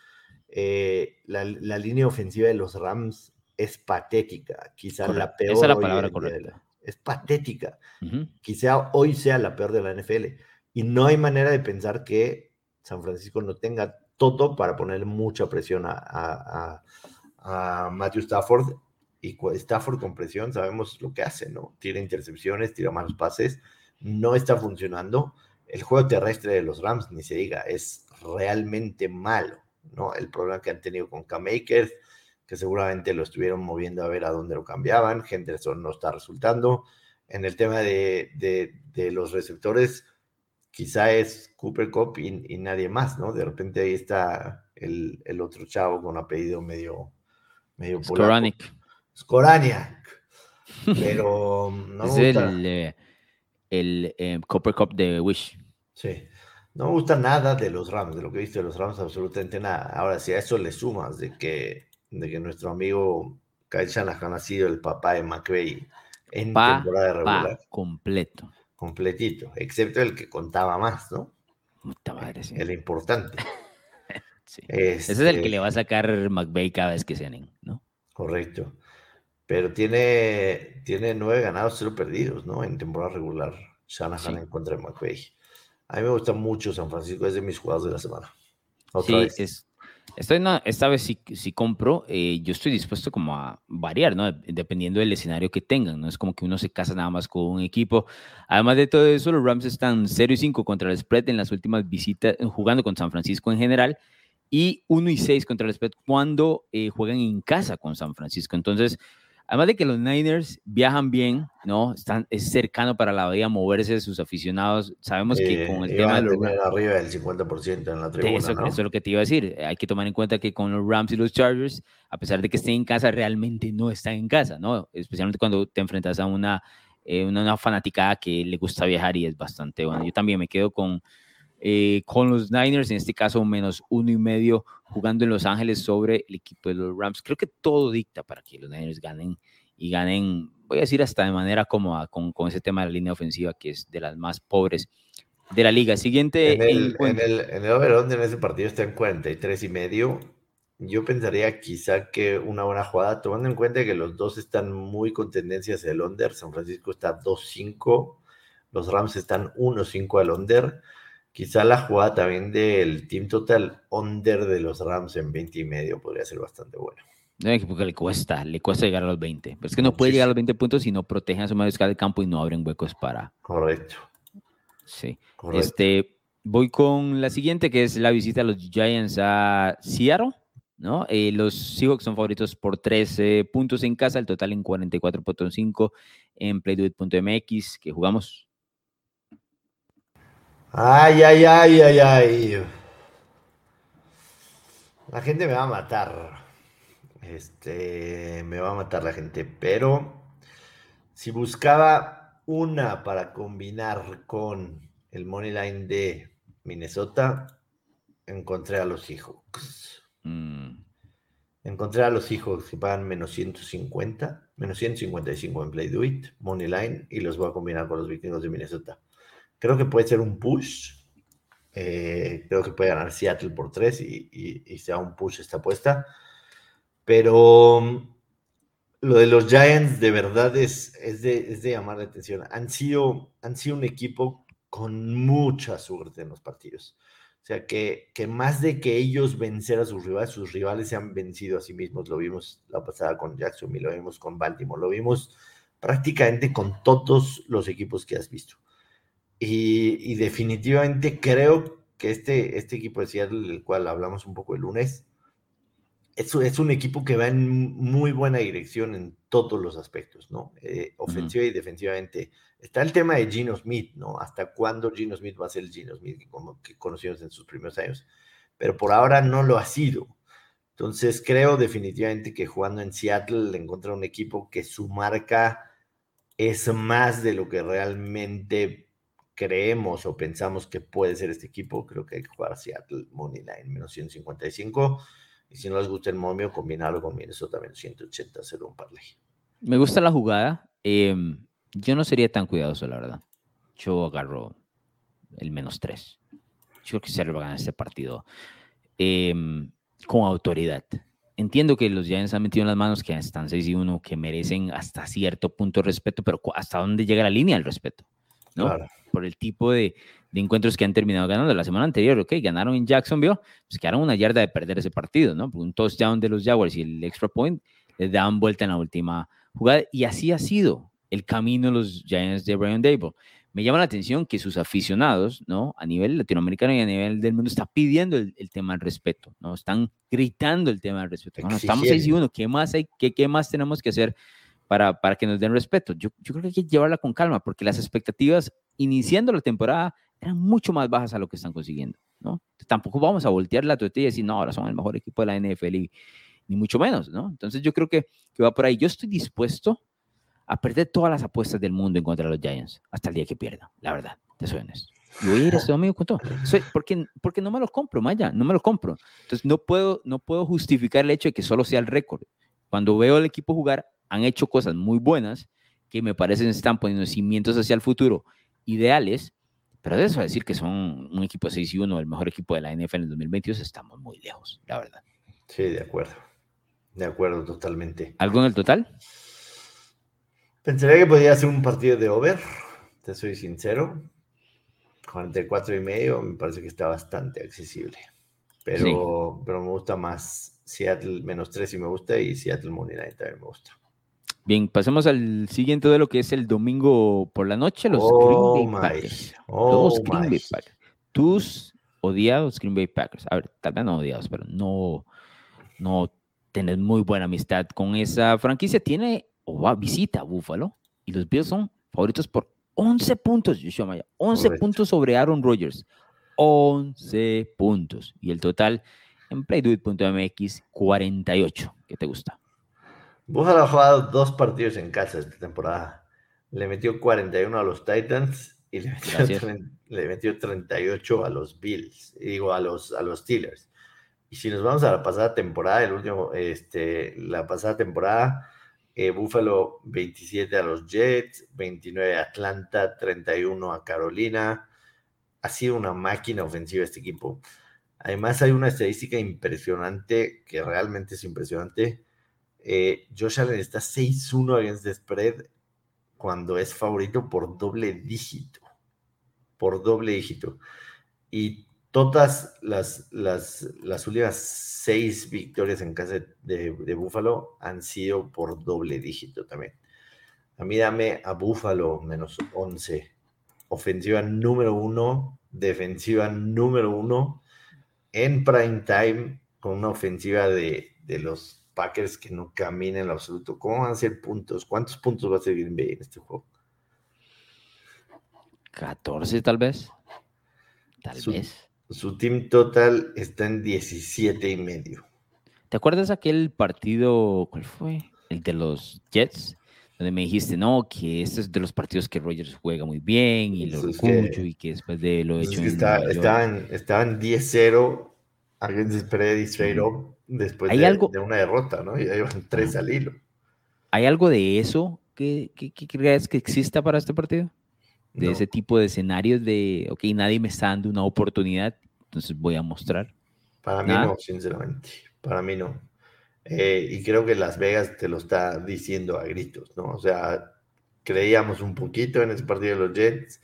Speaker 3: Eh, la, línea ofensiva de los Rams es patética, quizá la peor.
Speaker 2: Esa es la palabra correcta.
Speaker 3: Es patética. Quizá hoy sea la peor de la NFL. Y no hay manera de pensar que San Francisco no tenga todo para poner mucha presión a, Matthew Stafford. Y Stafford con presión sabemos lo que hace, ¿no? Tira intercepciones, tira malos pases, no está funcionando. El juego terrestre de los Rams, ni se diga, es realmente malo, ¿no? El problema que han tenido con Cam Akers, que seguramente lo estuvieron moviendo a ver a dónde lo cambiaban. Henderson no está resultando. En el tema de, los receptores, quizá es Cooper Cup y, nadie más, ¿no? De repente ahí está el, otro chavo con apellido medio, medio
Speaker 2: Skoranic.
Speaker 3: Skoraniak. Pero no
Speaker 2: es el, eh, el eh, Cooper Cup de Wish.
Speaker 3: Sí. No me gusta nada de los Rams, de lo que he visto de los Rams, absolutamente nada. Ahora, si a eso le sumas de que de que nuestro amigo Kyle Shanahan ha sido el papá de McVeigh en temporada regular.
Speaker 2: completo.
Speaker 3: Completito, excepto el que contaba más, ¿no? El importante.
Speaker 2: Ese es el que este le va a sacar McVeigh cada vez que sean, ¿no?
Speaker 3: Correcto. Pero tiene, tiene nueve ganados, cero perdidos, ¿no? En temporada regular. Shanahan en contra de McVeigh. A mí me gusta mucho San Francisco, es de mis jugados de la semana.
Speaker 2: Otra sí, es Estoy esta vez si, si compro, eh, yo estoy dispuesto como a variar, ¿no? Dependiendo del escenario que tengan, ¿no? Es como que uno se casa nada más con un equipo. Además de todo eso, los Rams están 0 y 5 contra el spread en las últimas visitas, jugando con San Francisco en general, y 1 y 6 contra el spread cuando eh, juegan en casa con San Francisco. Entonces, Además de que los Niners viajan bien, ¿no? Están, es cercano para la bahía moverse de sus aficionados. Sabemos que con el tema...
Speaker 3: De arriba del 50% en la tribuna,
Speaker 2: eso,
Speaker 3: ¿no?
Speaker 2: eso es lo que te iba a decir. Hay que tomar en cuenta que con los Rams y los Chargers, a pesar de que estén en casa, realmente no están en casa, ¿no? Especialmente cuando te enfrentas a una, eh, una, una fanaticada que le gusta viajar y es bastante bueno. Yo también me quedo con eh, con los Niners, en este caso menos uno y medio, jugando en Los Ángeles sobre el equipo de los Rams. Creo que todo dicta para que los Niners ganen y ganen, voy a decir hasta de manera cómoda con, con ese tema de la línea ofensiva que es de las más pobres de la liga. Siguiente.
Speaker 3: En el, en el, en el over en ese partido está en 43 y medio. Yo pensaría quizá que una buena jugada, tomando en cuenta que los dos están muy con tendencia hacia el under. San Francisco está 2-5, los Rams están 1-5 al under Quizá la jugada también del team total under de los Rams en 20 y medio podría ser bastante buena.
Speaker 2: Porque le cuesta, le cuesta llegar a los 20. Pero es que no puede llegar a los 20 puntos si no protegen a su mariscal de campo y no abren huecos para.
Speaker 3: Correcto.
Speaker 2: Sí. Este, voy con la siguiente, que es la visita de los Giants a Seattle. ¿no? Eh, los Seahawks son favoritos por 13 puntos en casa, el total en 44.5 en playduit.mx, que jugamos
Speaker 3: Ay, ay, ay, ay, ay. La gente me va a matar. Este, me va a matar la gente, pero si buscaba una para combinar con el money line de Minnesota, encontré a los Seahawks. Mm. Encontré a los Seahawks que pagan menos 150, menos 155 en Play Do It, money line, y los voy a combinar con los vikingos de Minnesota. Creo que puede ser un push Eh, creo que puede ganar Seattle por tres y, sea un push esta apuesta. Pero mm, lo de los Giants de verdad es, es, de, es de llamar la atención. Han sido, han sido un equipo con mucha suerte en los partidos. O sea, que, que más de que ellos vencer a sus rivales, sus rivales se han vencido a sí mismos. Lo vimos la pasada con Jacksonville, lo vimos con Baltimore, lo vimos prácticamente con todos los equipos que has visto. Y, definitivamente creo que este, este equipo de Seattle, del cual hablamos un poco el lunes, es, es un equipo que va en muy buena dirección en todos los aspectos, ¿no? Eh, ofensiva y defensivamente. Está el tema de Gino Smith, ¿no? ¿Hasta cuándo Gino Smith va a ser el Gino Smith que, como, que conocimos en sus primeros años? Pero por ahora no lo ha sido. Entonces creo definitivamente que jugando en Seattle encontrar un equipo que su marca es más de lo que realmente creemos o pensamos que puede ser este equipo, creo que hay que jugar Seattle Money Line menos 155. Y si no les gusta el momio, combinarlo con Minnesota menos 180, hacer un parlay.
Speaker 2: Me gusta la jugada. Em, yo no sería tan cuidadoso, la verdad. Yo agarro el menos 3. Yo creo que se va a ganar este partido em, con autoridad. Entiendo que los Giants han metido en las manos que están 6 y 1, que merecen hasta cierto punto respeto, pero ¿hasta dónde llega la línea del respeto? ¿No? Claro por el tipo de, encuentros que han terminado ganando. La semana anterior, ok, ganaron en Jacksonville, pues quedaron una yarda de perder ese partido, ¿no? Un touchdown de los Jaguars y el extra point les daban vuelta en la última jugada y así ha sido el camino de los Giants de Brian Dable. Me llama la atención que sus aficionados, ¿no? A nivel latinoamericano y a nivel del mundo, están pidiendo el, tema del respeto, ¿no? Están gritando el tema del respeto. Bueno, estamos 6 y 1, ¿qué más, hay, qué, ¿qué más tenemos que hacer para, para que nos den respeto? Yo, yo creo que hay que llevarla con calma porque las expectativas iniciando la temporada eran mucho más bajas a lo que están consiguiendo, ¿no? Tampoco vamos a voltear la tortilla y decir, no, ahora son el mejor equipo de la NFL, y, ni mucho menos, ¿no? Entonces yo creo que, que va por ahí. Yo estoy dispuesto a perder todas las apuestas del mundo en contra de los Giants hasta el día que pierda, la verdad, te soy honesto. Y voy a ir este domingo con todo. porque, porque no me lo compro, Maya, no me lo compro. Entonces no puedo, no puedo justificar el hecho de que solo sea el récord. Cuando veo al equipo jugar, han hecho cosas muy buenas que me parecen están poniendo cimientos hacia el futuro ideales, pero de eso a decir que son un equipo de 6 y 1, el mejor equipo de la NFL en el 2022, estamos muy lejos, la verdad.
Speaker 3: Sí, de acuerdo. De acuerdo, totalmente.
Speaker 2: ¿Algo en el total?
Speaker 3: Pensaría que podría ser un partido de over, te soy sincero. 44 y medio me parece que está bastante accesible. Pero, pero me gusta más Seattle menos 3 y me gusta y Seattle Money Night también me gusta.
Speaker 2: Bien, pasemos al siguiente de lo que es el domingo por la noche, los Green Bay oh Packers. Oh los Green Bay Packers. Tus odiados Green Bay Packers. A ver, tal vez no odiados, pero no, no tenés muy buena amistad con esa franquicia. Tiene o va visita a Buffalo y los Bills son favoritos por 11 puntos, Joshua Maya. 11 puntos sobre Aaron Rodgers. 11 puntos. Y el total en playduit.mx 48. ¿Qué te gusta?
Speaker 3: Buffalo ha jugado dos partidos en casa esta temporada. Le metió 41 a los Titans y le metió, 38 a los Bills, digo, a los, a los Steelers. Y si nos vamos a la pasada temporada, el último, este, la pasada temporada, eh, Buffalo 27 a los Jets, 29 a Atlanta, 31 a Carolina. Ha sido una máquina ofensiva este equipo. Además, hay una estadística impresionante, que realmente es impresionante eh, Josh Allen está 6-1 against the spread cuando es favorito por doble dígito. Por doble dígito. Y todas las, las, las últimas seis victorias en casa de, de, Búfalo han sido por doble dígito también. A mí dame a Búfalo menos 11. Ofensiva número uno, defensiva número uno en prime time con una ofensiva de, de los Packers que no caminen en lo absoluto. ¿Cómo van a ser puntos? ¿Cuántos puntos va a ser Green Bay en este juego?
Speaker 2: 14 tal vez. Tal vez.
Speaker 3: Su team total está en 17 y medio.
Speaker 2: ¿Te acuerdas aquel partido, cuál fue? El de los Jets, donde me dijiste, no, que este es de los partidos que Rogers juega muy bien y lo escucho y que después de lo hecho.
Speaker 3: estaban, estaban 10-0 against spread y straight up después de, una derrota, ¿no? Y ahí van tres al hilo.
Speaker 2: ¿Hay algo de eso que, que, crees que exista para este partido? de ese tipo de escenarios de, ok, nadie me está dando una oportunidad, entonces voy a mostrar.
Speaker 3: Para mí no, sinceramente. Para mí no. Eh, y creo que Las Vegas te lo está diciendo a gritos, ¿no? O sea, creíamos un poquito en ese partido de los Jets,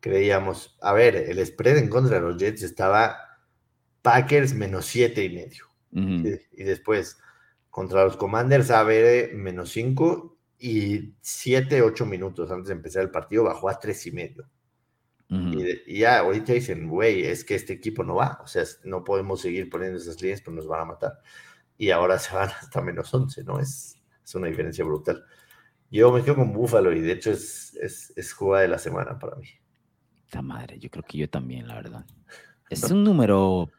Speaker 3: creíamos, a ver, el spread en contra de los Jets estaba Packers menos siete y medio. y, después, contra los Commanders, a ver, menos cinco y siete, ocho minutos antes de empezar el partido bajó a tres y medio. y, ya ahorita dicen, güey, es que este equipo no va, o sea, no podemos seguir poniendo esas líneas, pues nos van a matar. Y ahora se van hasta menos once, ¿no? Es, es una diferencia brutal. Yo me quedo con Búfalo y de hecho es, es, es jugada de la semana para mí.
Speaker 2: La madre, yo creo que yo también, la verdad. Es un número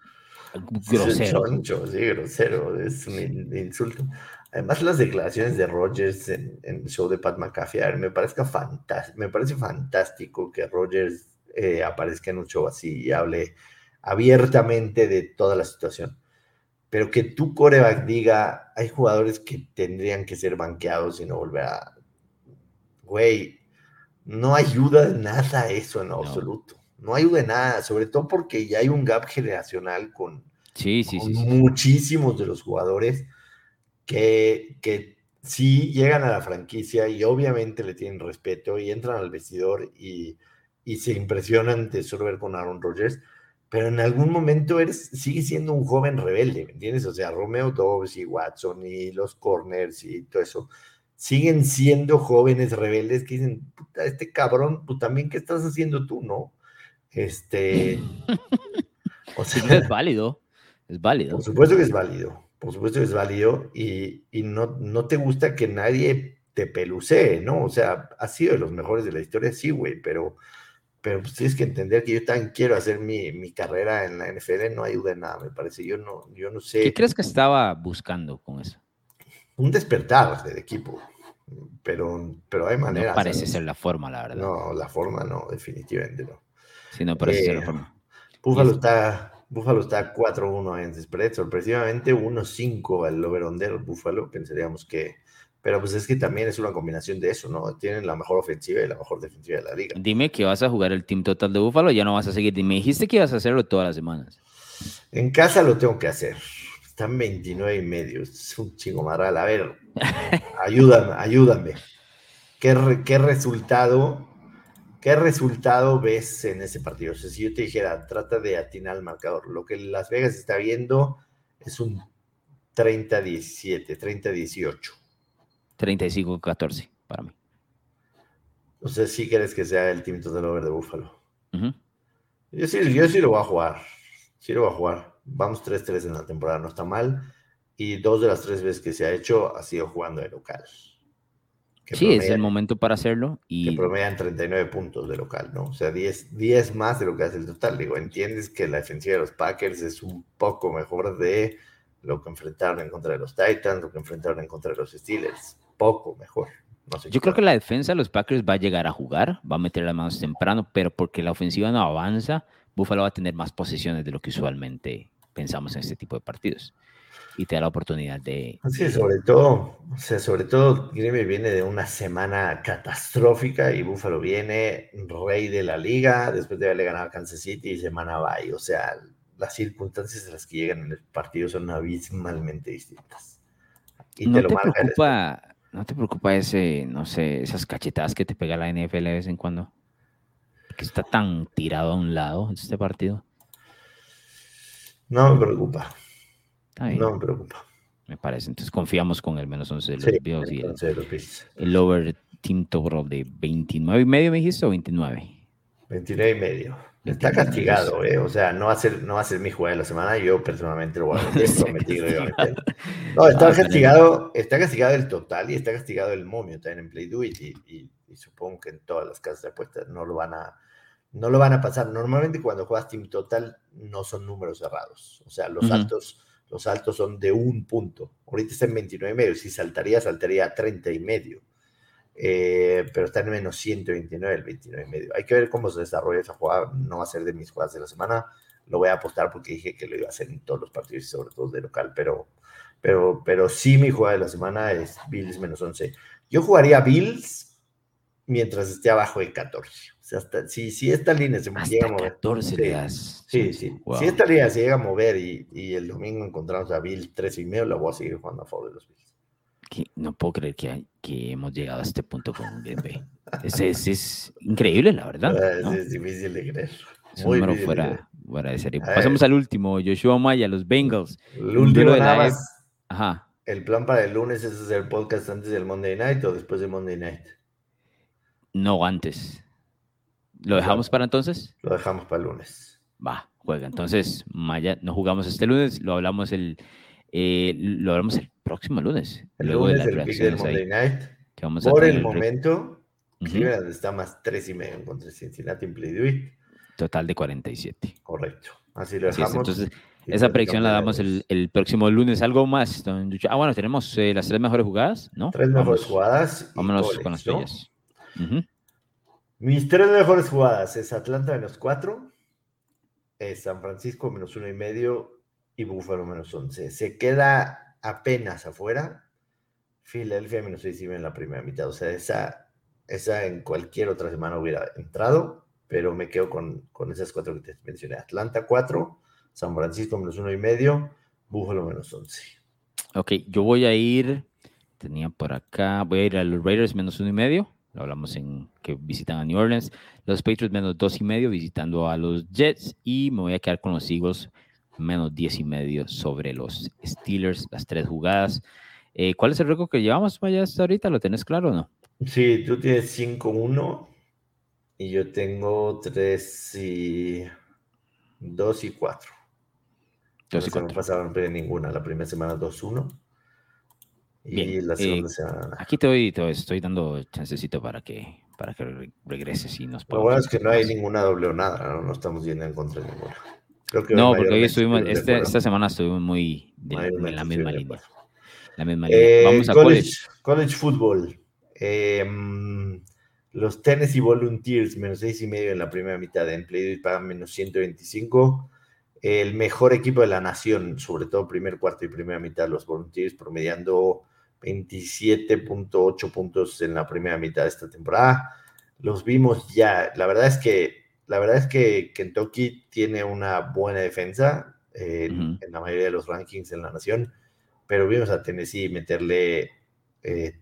Speaker 2: grosero.
Speaker 3: Es sí, grosero, es un insulto. Además, las declaraciones de Rogers en, el show de Pat McAfee, me, parece fantástico, me parece fantástico que Rogers eh, aparezca en un show así y hable abiertamente de toda la situación. Pero que tu coreback diga, hay jugadores que tendrían que ser banqueados y no volver a güey, no ayuda nada eso en absoluto. No ayuda nada, sobre todo porque ya hay un gap generacional con,
Speaker 2: sí,
Speaker 3: muchísimos de los jugadores que, que sí llegan a la franquicia y obviamente le tienen respeto y entran al vestidor y, se impresionan de ver con Aaron Rodgers, pero en algún momento eres, sigue siendo un joven rebelde, ¿me entiendes? O sea, Romeo Dobbs y Watson y los corners y todo eso siguen siendo jóvenes rebeldes que dicen, puta, este cabrón, pues también, ¿qué estás haciendo tú, no? Este.
Speaker 2: o sea, es válido, es válido.
Speaker 3: Por supuesto que es válido, por supuesto que es válido y, y no, no te gusta que nadie te pelucee, ¿no? O sea, ha sido de los mejores de la historia, sí, güey, pero, pero pues tienes que entender que yo también quiero hacer mi, mi, carrera en la NFL, no ayuda en nada, me parece. Yo no, yo no sé.
Speaker 2: ¿Qué crees que estaba buscando con eso?
Speaker 3: un despertar del equipo, pero, pero hay maneras.
Speaker 2: No parece ser la forma, la verdad.
Speaker 3: No, la forma no, definitivamente no.
Speaker 2: Sí, no la eh, forma.
Speaker 3: Búfalo está, Búfalo está 4-1 en spread, sorpresivamente 1-5 al over-under Búfalo, pensaríamos que, pero pues es que también es una combinación de eso, ¿no? Tienen la mejor ofensiva y la mejor defensiva de la liga.
Speaker 2: Dime que vas a jugar el team total de Búfalo, ya no vas a seguir. Me dijiste que ibas a hacerlo todas las semanas.
Speaker 3: En casa lo tengo que hacer. Están 29 y medio. Es un chingo maral. A ver, ayúdame, ayúdame. ¿Qué, ¿Qué, resultado, ¿Qué resultado ves en ese partido? O sea, si yo te dijera, trata de atinar al marcador. Lo que Las Vegas está viendo es un 30-17, 30-18.
Speaker 2: 35-14 para mí.
Speaker 3: O sea, si quieres que sea el team total over de Búfalo. yo, sí, yo sí lo voy a jugar. Sí lo voy a jugar vamos 3-3 en la temporada, no está mal. Y dos de las tres veces que se ha hecho ha sido jugando de local.
Speaker 2: Sí, es el momento para hacerlo. Y...
Speaker 3: Que promedian 39 puntos de local, ¿no? O sea, 10, 10 más de lo que hace el total. Digo, entiendes que la defensiva de los Packers es un poco mejor de lo que enfrentaron en contra de los Titans, lo que enfrentaron en contra de los Steelers. Poco mejor. No sé
Speaker 2: Yo creo que la defensa de los Packers va a llegar a jugar, va a meter las manos temprano, pero porque la ofensiva no avanza, Buffalo va a tener más posiciones de lo que usualmente pensamos en este tipo de partidos y te da la oportunidad de...
Speaker 3: Sí, sobre todo, o sea, sobre todo Green viene de una semana catastrófica y Buffalo viene rey de la liga después de haberle ganado a Kansas City y semana bye. O sea, las circunstancias en las que llegan en el partido son abismalmente distintas.
Speaker 2: Y ¿No te, lo preocupa, ¿No te preocupa ese, no sé, esas cachetadas que te pega la NFL de vez en cuando? Que está tan tirado a un lado este partido.
Speaker 3: No me preocupa. No me preocupa.
Speaker 2: Me parece. Entonces confiamos con el menos 11 de los Bills y el, el, over team total de 29 y medio, me dijiste, o 29.
Speaker 3: 29 y medio. Está castigado, ¿eh? O sea, no va, a ser, no va a ser mi jugada de la semana. Yo personalmente lo voy a meter, prometido. no, está castigado, está castigado el total y está castigado el momio también en Play Do y, y, y, supongo que en todas las casas de apuestas no lo van a no lo van a pasar. Normalmente cuando juegas Team Total no son números cerrados. O sea, los altos los altos son de un punto. Ahorita está en 29 y medio. Si saltaría, saltaría a 30 y medio. Eh, pero está en menos 129 el 29 y medio. Hay que ver cómo se desarrolla esa jugada. No va a ser de mis jugadas de la semana. Lo voy a apostar porque dije que lo iba a hacer en todos los partidos, sobre todo de local. Pero, pero, pero sí mi jugada de la semana es Bills menos 11. Yo jugaría Bills mientras esté abajo de 14. O sea, hasta, si, si esta línea se llega a mover.
Speaker 2: 14
Speaker 3: sí,
Speaker 2: das.
Speaker 3: Sí, sí. Si esta línea se llega a mover y, y, el domingo encontramos a Bill 3 y medio, la voy a seguir jugando a favor de los Bills.
Speaker 2: Que no puedo creer que, que, hemos llegado a este punto con Green Bay. Es, es, es, increíble, la verdad.
Speaker 3: Es,
Speaker 2: ¿no?
Speaker 3: es difícil de creer.
Speaker 2: Número fuera, fuera, de serie. Pasamos al último, Joshua Maya, los Bengals.
Speaker 3: El último de la más,
Speaker 2: Ajá.
Speaker 3: El plan para el lunes es hacer podcast antes del Monday Night o después del Monday Night.
Speaker 2: No, antes. ¿Lo dejamos para entonces?
Speaker 3: Lo dejamos para el lunes.
Speaker 2: Va, juega. Entonces, Maya, no jugamos este lunes, lo hablamos el, eh, lo hablamos el próximo lunes.
Speaker 3: El
Speaker 2: luego
Speaker 3: lunes
Speaker 2: de
Speaker 3: el
Speaker 2: las
Speaker 3: pick del Monday
Speaker 2: ahí,
Speaker 3: Night.
Speaker 2: que vamos a
Speaker 3: Por el momento. Cleveland está más 3 y medio contra Cincinnati en Play Do It.
Speaker 2: Total de 47.
Speaker 3: Correcto. Así lo
Speaker 2: Así es,
Speaker 3: dejamos.
Speaker 2: entonces, esa predicción la damos el, el próximo lunes. ¿Algo más? Ah, bueno, tenemos eh, las tres mejores jugadas, ¿no?
Speaker 3: Tres mejores jugadas.
Speaker 2: Vámonos
Speaker 3: goles,
Speaker 2: con las
Speaker 3: ¿no?
Speaker 2: tuyas.
Speaker 3: Mis tres mejores jugadas es Atlanta menos 4, San Francisco menos uno y medio y Buffalo menos 11. Se queda apenas afuera Filadelfia menos seis y en la primera mitad. O sea, esa, esa en cualquier otra semana hubiera entrado, pero me quedo con, con esas cuatro que te mencioné. Atlanta 4, San Francisco menos uno y medio, Buffalo menos 11.
Speaker 2: Ok, yo voy a ir, tenía por acá, voy a ir a los Raiders menos uno y medio, lo hablamos en que visitan a New Orleans, los Patriots menos dos y medio visitando a los Jets y me voy a quedar con los Eagles menos diez y medio sobre los Steelers, las tres jugadas. Eh, ¿Cuál es el récord que llevamos hasta ahorita? ¿Lo tenés claro o no?
Speaker 3: Sí, tú tienes 5-1 y yo tengo 3 y 2 y 4.
Speaker 2: Dos y
Speaker 3: la semana
Speaker 2: cuatro.
Speaker 3: pasada no perdí ninguna, la primera semana 2-1 y
Speaker 2: Bien,
Speaker 3: la
Speaker 2: eh,
Speaker 3: segunda semana.
Speaker 2: Aquí te, doy, te estoy dando chancecito para que, para que re- regreses y nos
Speaker 3: Lo bueno es que no hay ninguna doble o nada, ¿no? No estamos yendo en contra de ninguna. Creo que
Speaker 2: No, porque hoy estuvimos, este- esta semana estuvimos muy de- en la misma
Speaker 3: de
Speaker 2: línea. La misma línea.
Speaker 3: Eh,
Speaker 2: Vamos a
Speaker 3: college,
Speaker 2: college.
Speaker 3: college football. Eh, los Tennessee Volunteers, menos seis y medio en la primera mitad. En Play pagan menos 125. El mejor equipo de la nación, sobre todo primer cuarto y primera mitad, los Volunteers, promediando 27.8 puntos en la primera mitad de esta temporada. Los vimos ya. La verdad es que, la verdad es que Kentucky tiene una buena defensa eh, en- la mayoría de los rankings en la nación pero vimos a Tennessee meterle eh,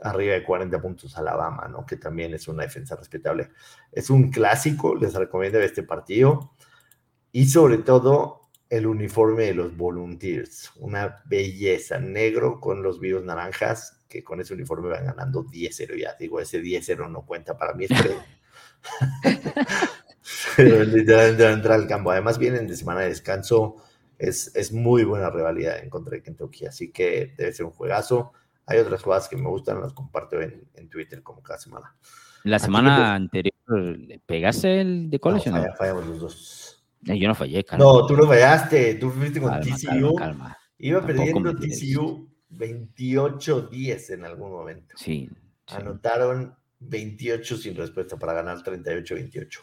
Speaker 3: arriba de 40 puntos a Alabama, ¿no? Que también es una defensa respetable. Es un clásico, les recomiendo este partido. Y sobre todo, el uniforme de los Volunteers. Una belleza, negro con los vivos naranjas, que con ese uniforme van ganando 10-0 ya. Digo, ese 10-0 no cuenta para mí. Pero literalmente van a entrar al campo. Además, vienen de semana de descanso. Es, es muy buena rivalidad en contra de Kentucky, así que debe ser un juegazo. Hay otras jugadas que me gustan, las comparto en, en Twitter como cada semana.
Speaker 2: La semana anterior, ¿le ¿pegaste el de college no?
Speaker 3: falla- fallamos los dos.
Speaker 2: Eh, Yo no fallé, calma.
Speaker 3: No, tú no fallaste, tú fuiste con
Speaker 2: calma,
Speaker 3: TCU.
Speaker 2: calma, calma.
Speaker 3: Iba perdiendo. TCU 28-10 en algún momento.
Speaker 2: Sí. sí.
Speaker 3: Anotaron 28 sin respuesta para ganar 38-28.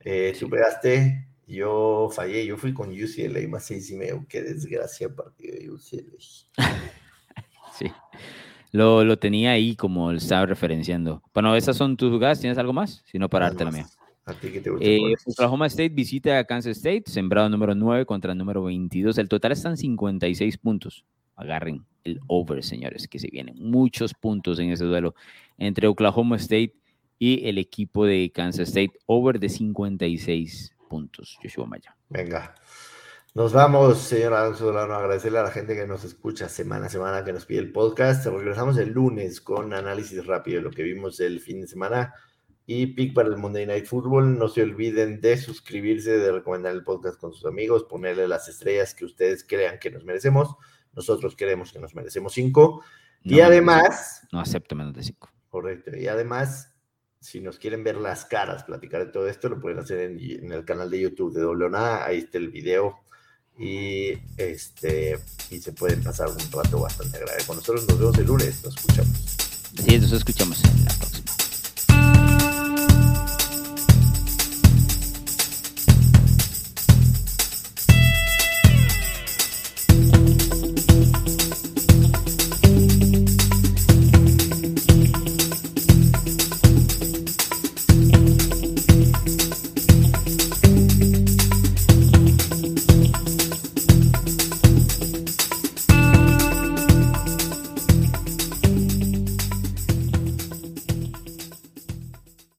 Speaker 3: Eh, Tú pegaste, yo fallé, yo fui con UCLA más 6 y medio. Qué desgracia partido de UCLA.
Speaker 2: Sí. Lo, lo tenía ahí como lo estaba referenciando. Bueno, esas son tus jugadas. ¿Tienes algo más? Si no, para darte la mía.
Speaker 3: A ti que te gusta.
Speaker 2: Eh. Oklahoma State visita a Kansas State, sembrado número 9 contra el número 22. El total están 56 puntos. Agarren el over, señores, que se vienen muchos puntos en ese duelo entre Oklahoma State y el equipo de Kansas State. Over de 56 puntos, Joshua Maya.
Speaker 3: Venga. Nos vamos, señor Alonso Solano, a agradecerle a la gente que nos escucha semana a semana, que nos pide el podcast. Regresamos el lunes con análisis rápido de lo que vimos el fin de semana y pick para el Monday Night Football. No se olviden de suscribirse, de recomendar el podcast con sus amigos, ponerle las estrellas que ustedes crean que nos merecemos. Nosotros creemos que nos merecemos cinco. y además,
Speaker 2: No acepto menos de 5.
Speaker 3: Correcto. Y además, si nos quieren ver las caras, platicar de todo esto, lo pueden hacer en, en el canal de YouTube de Nada. Ahí está el video. Y este y se pueden pasar un rato bastante agradable con nosotros. Nos vemos el lunes. Nos escuchamos.
Speaker 2: Es, nos escuchamos en la próxima.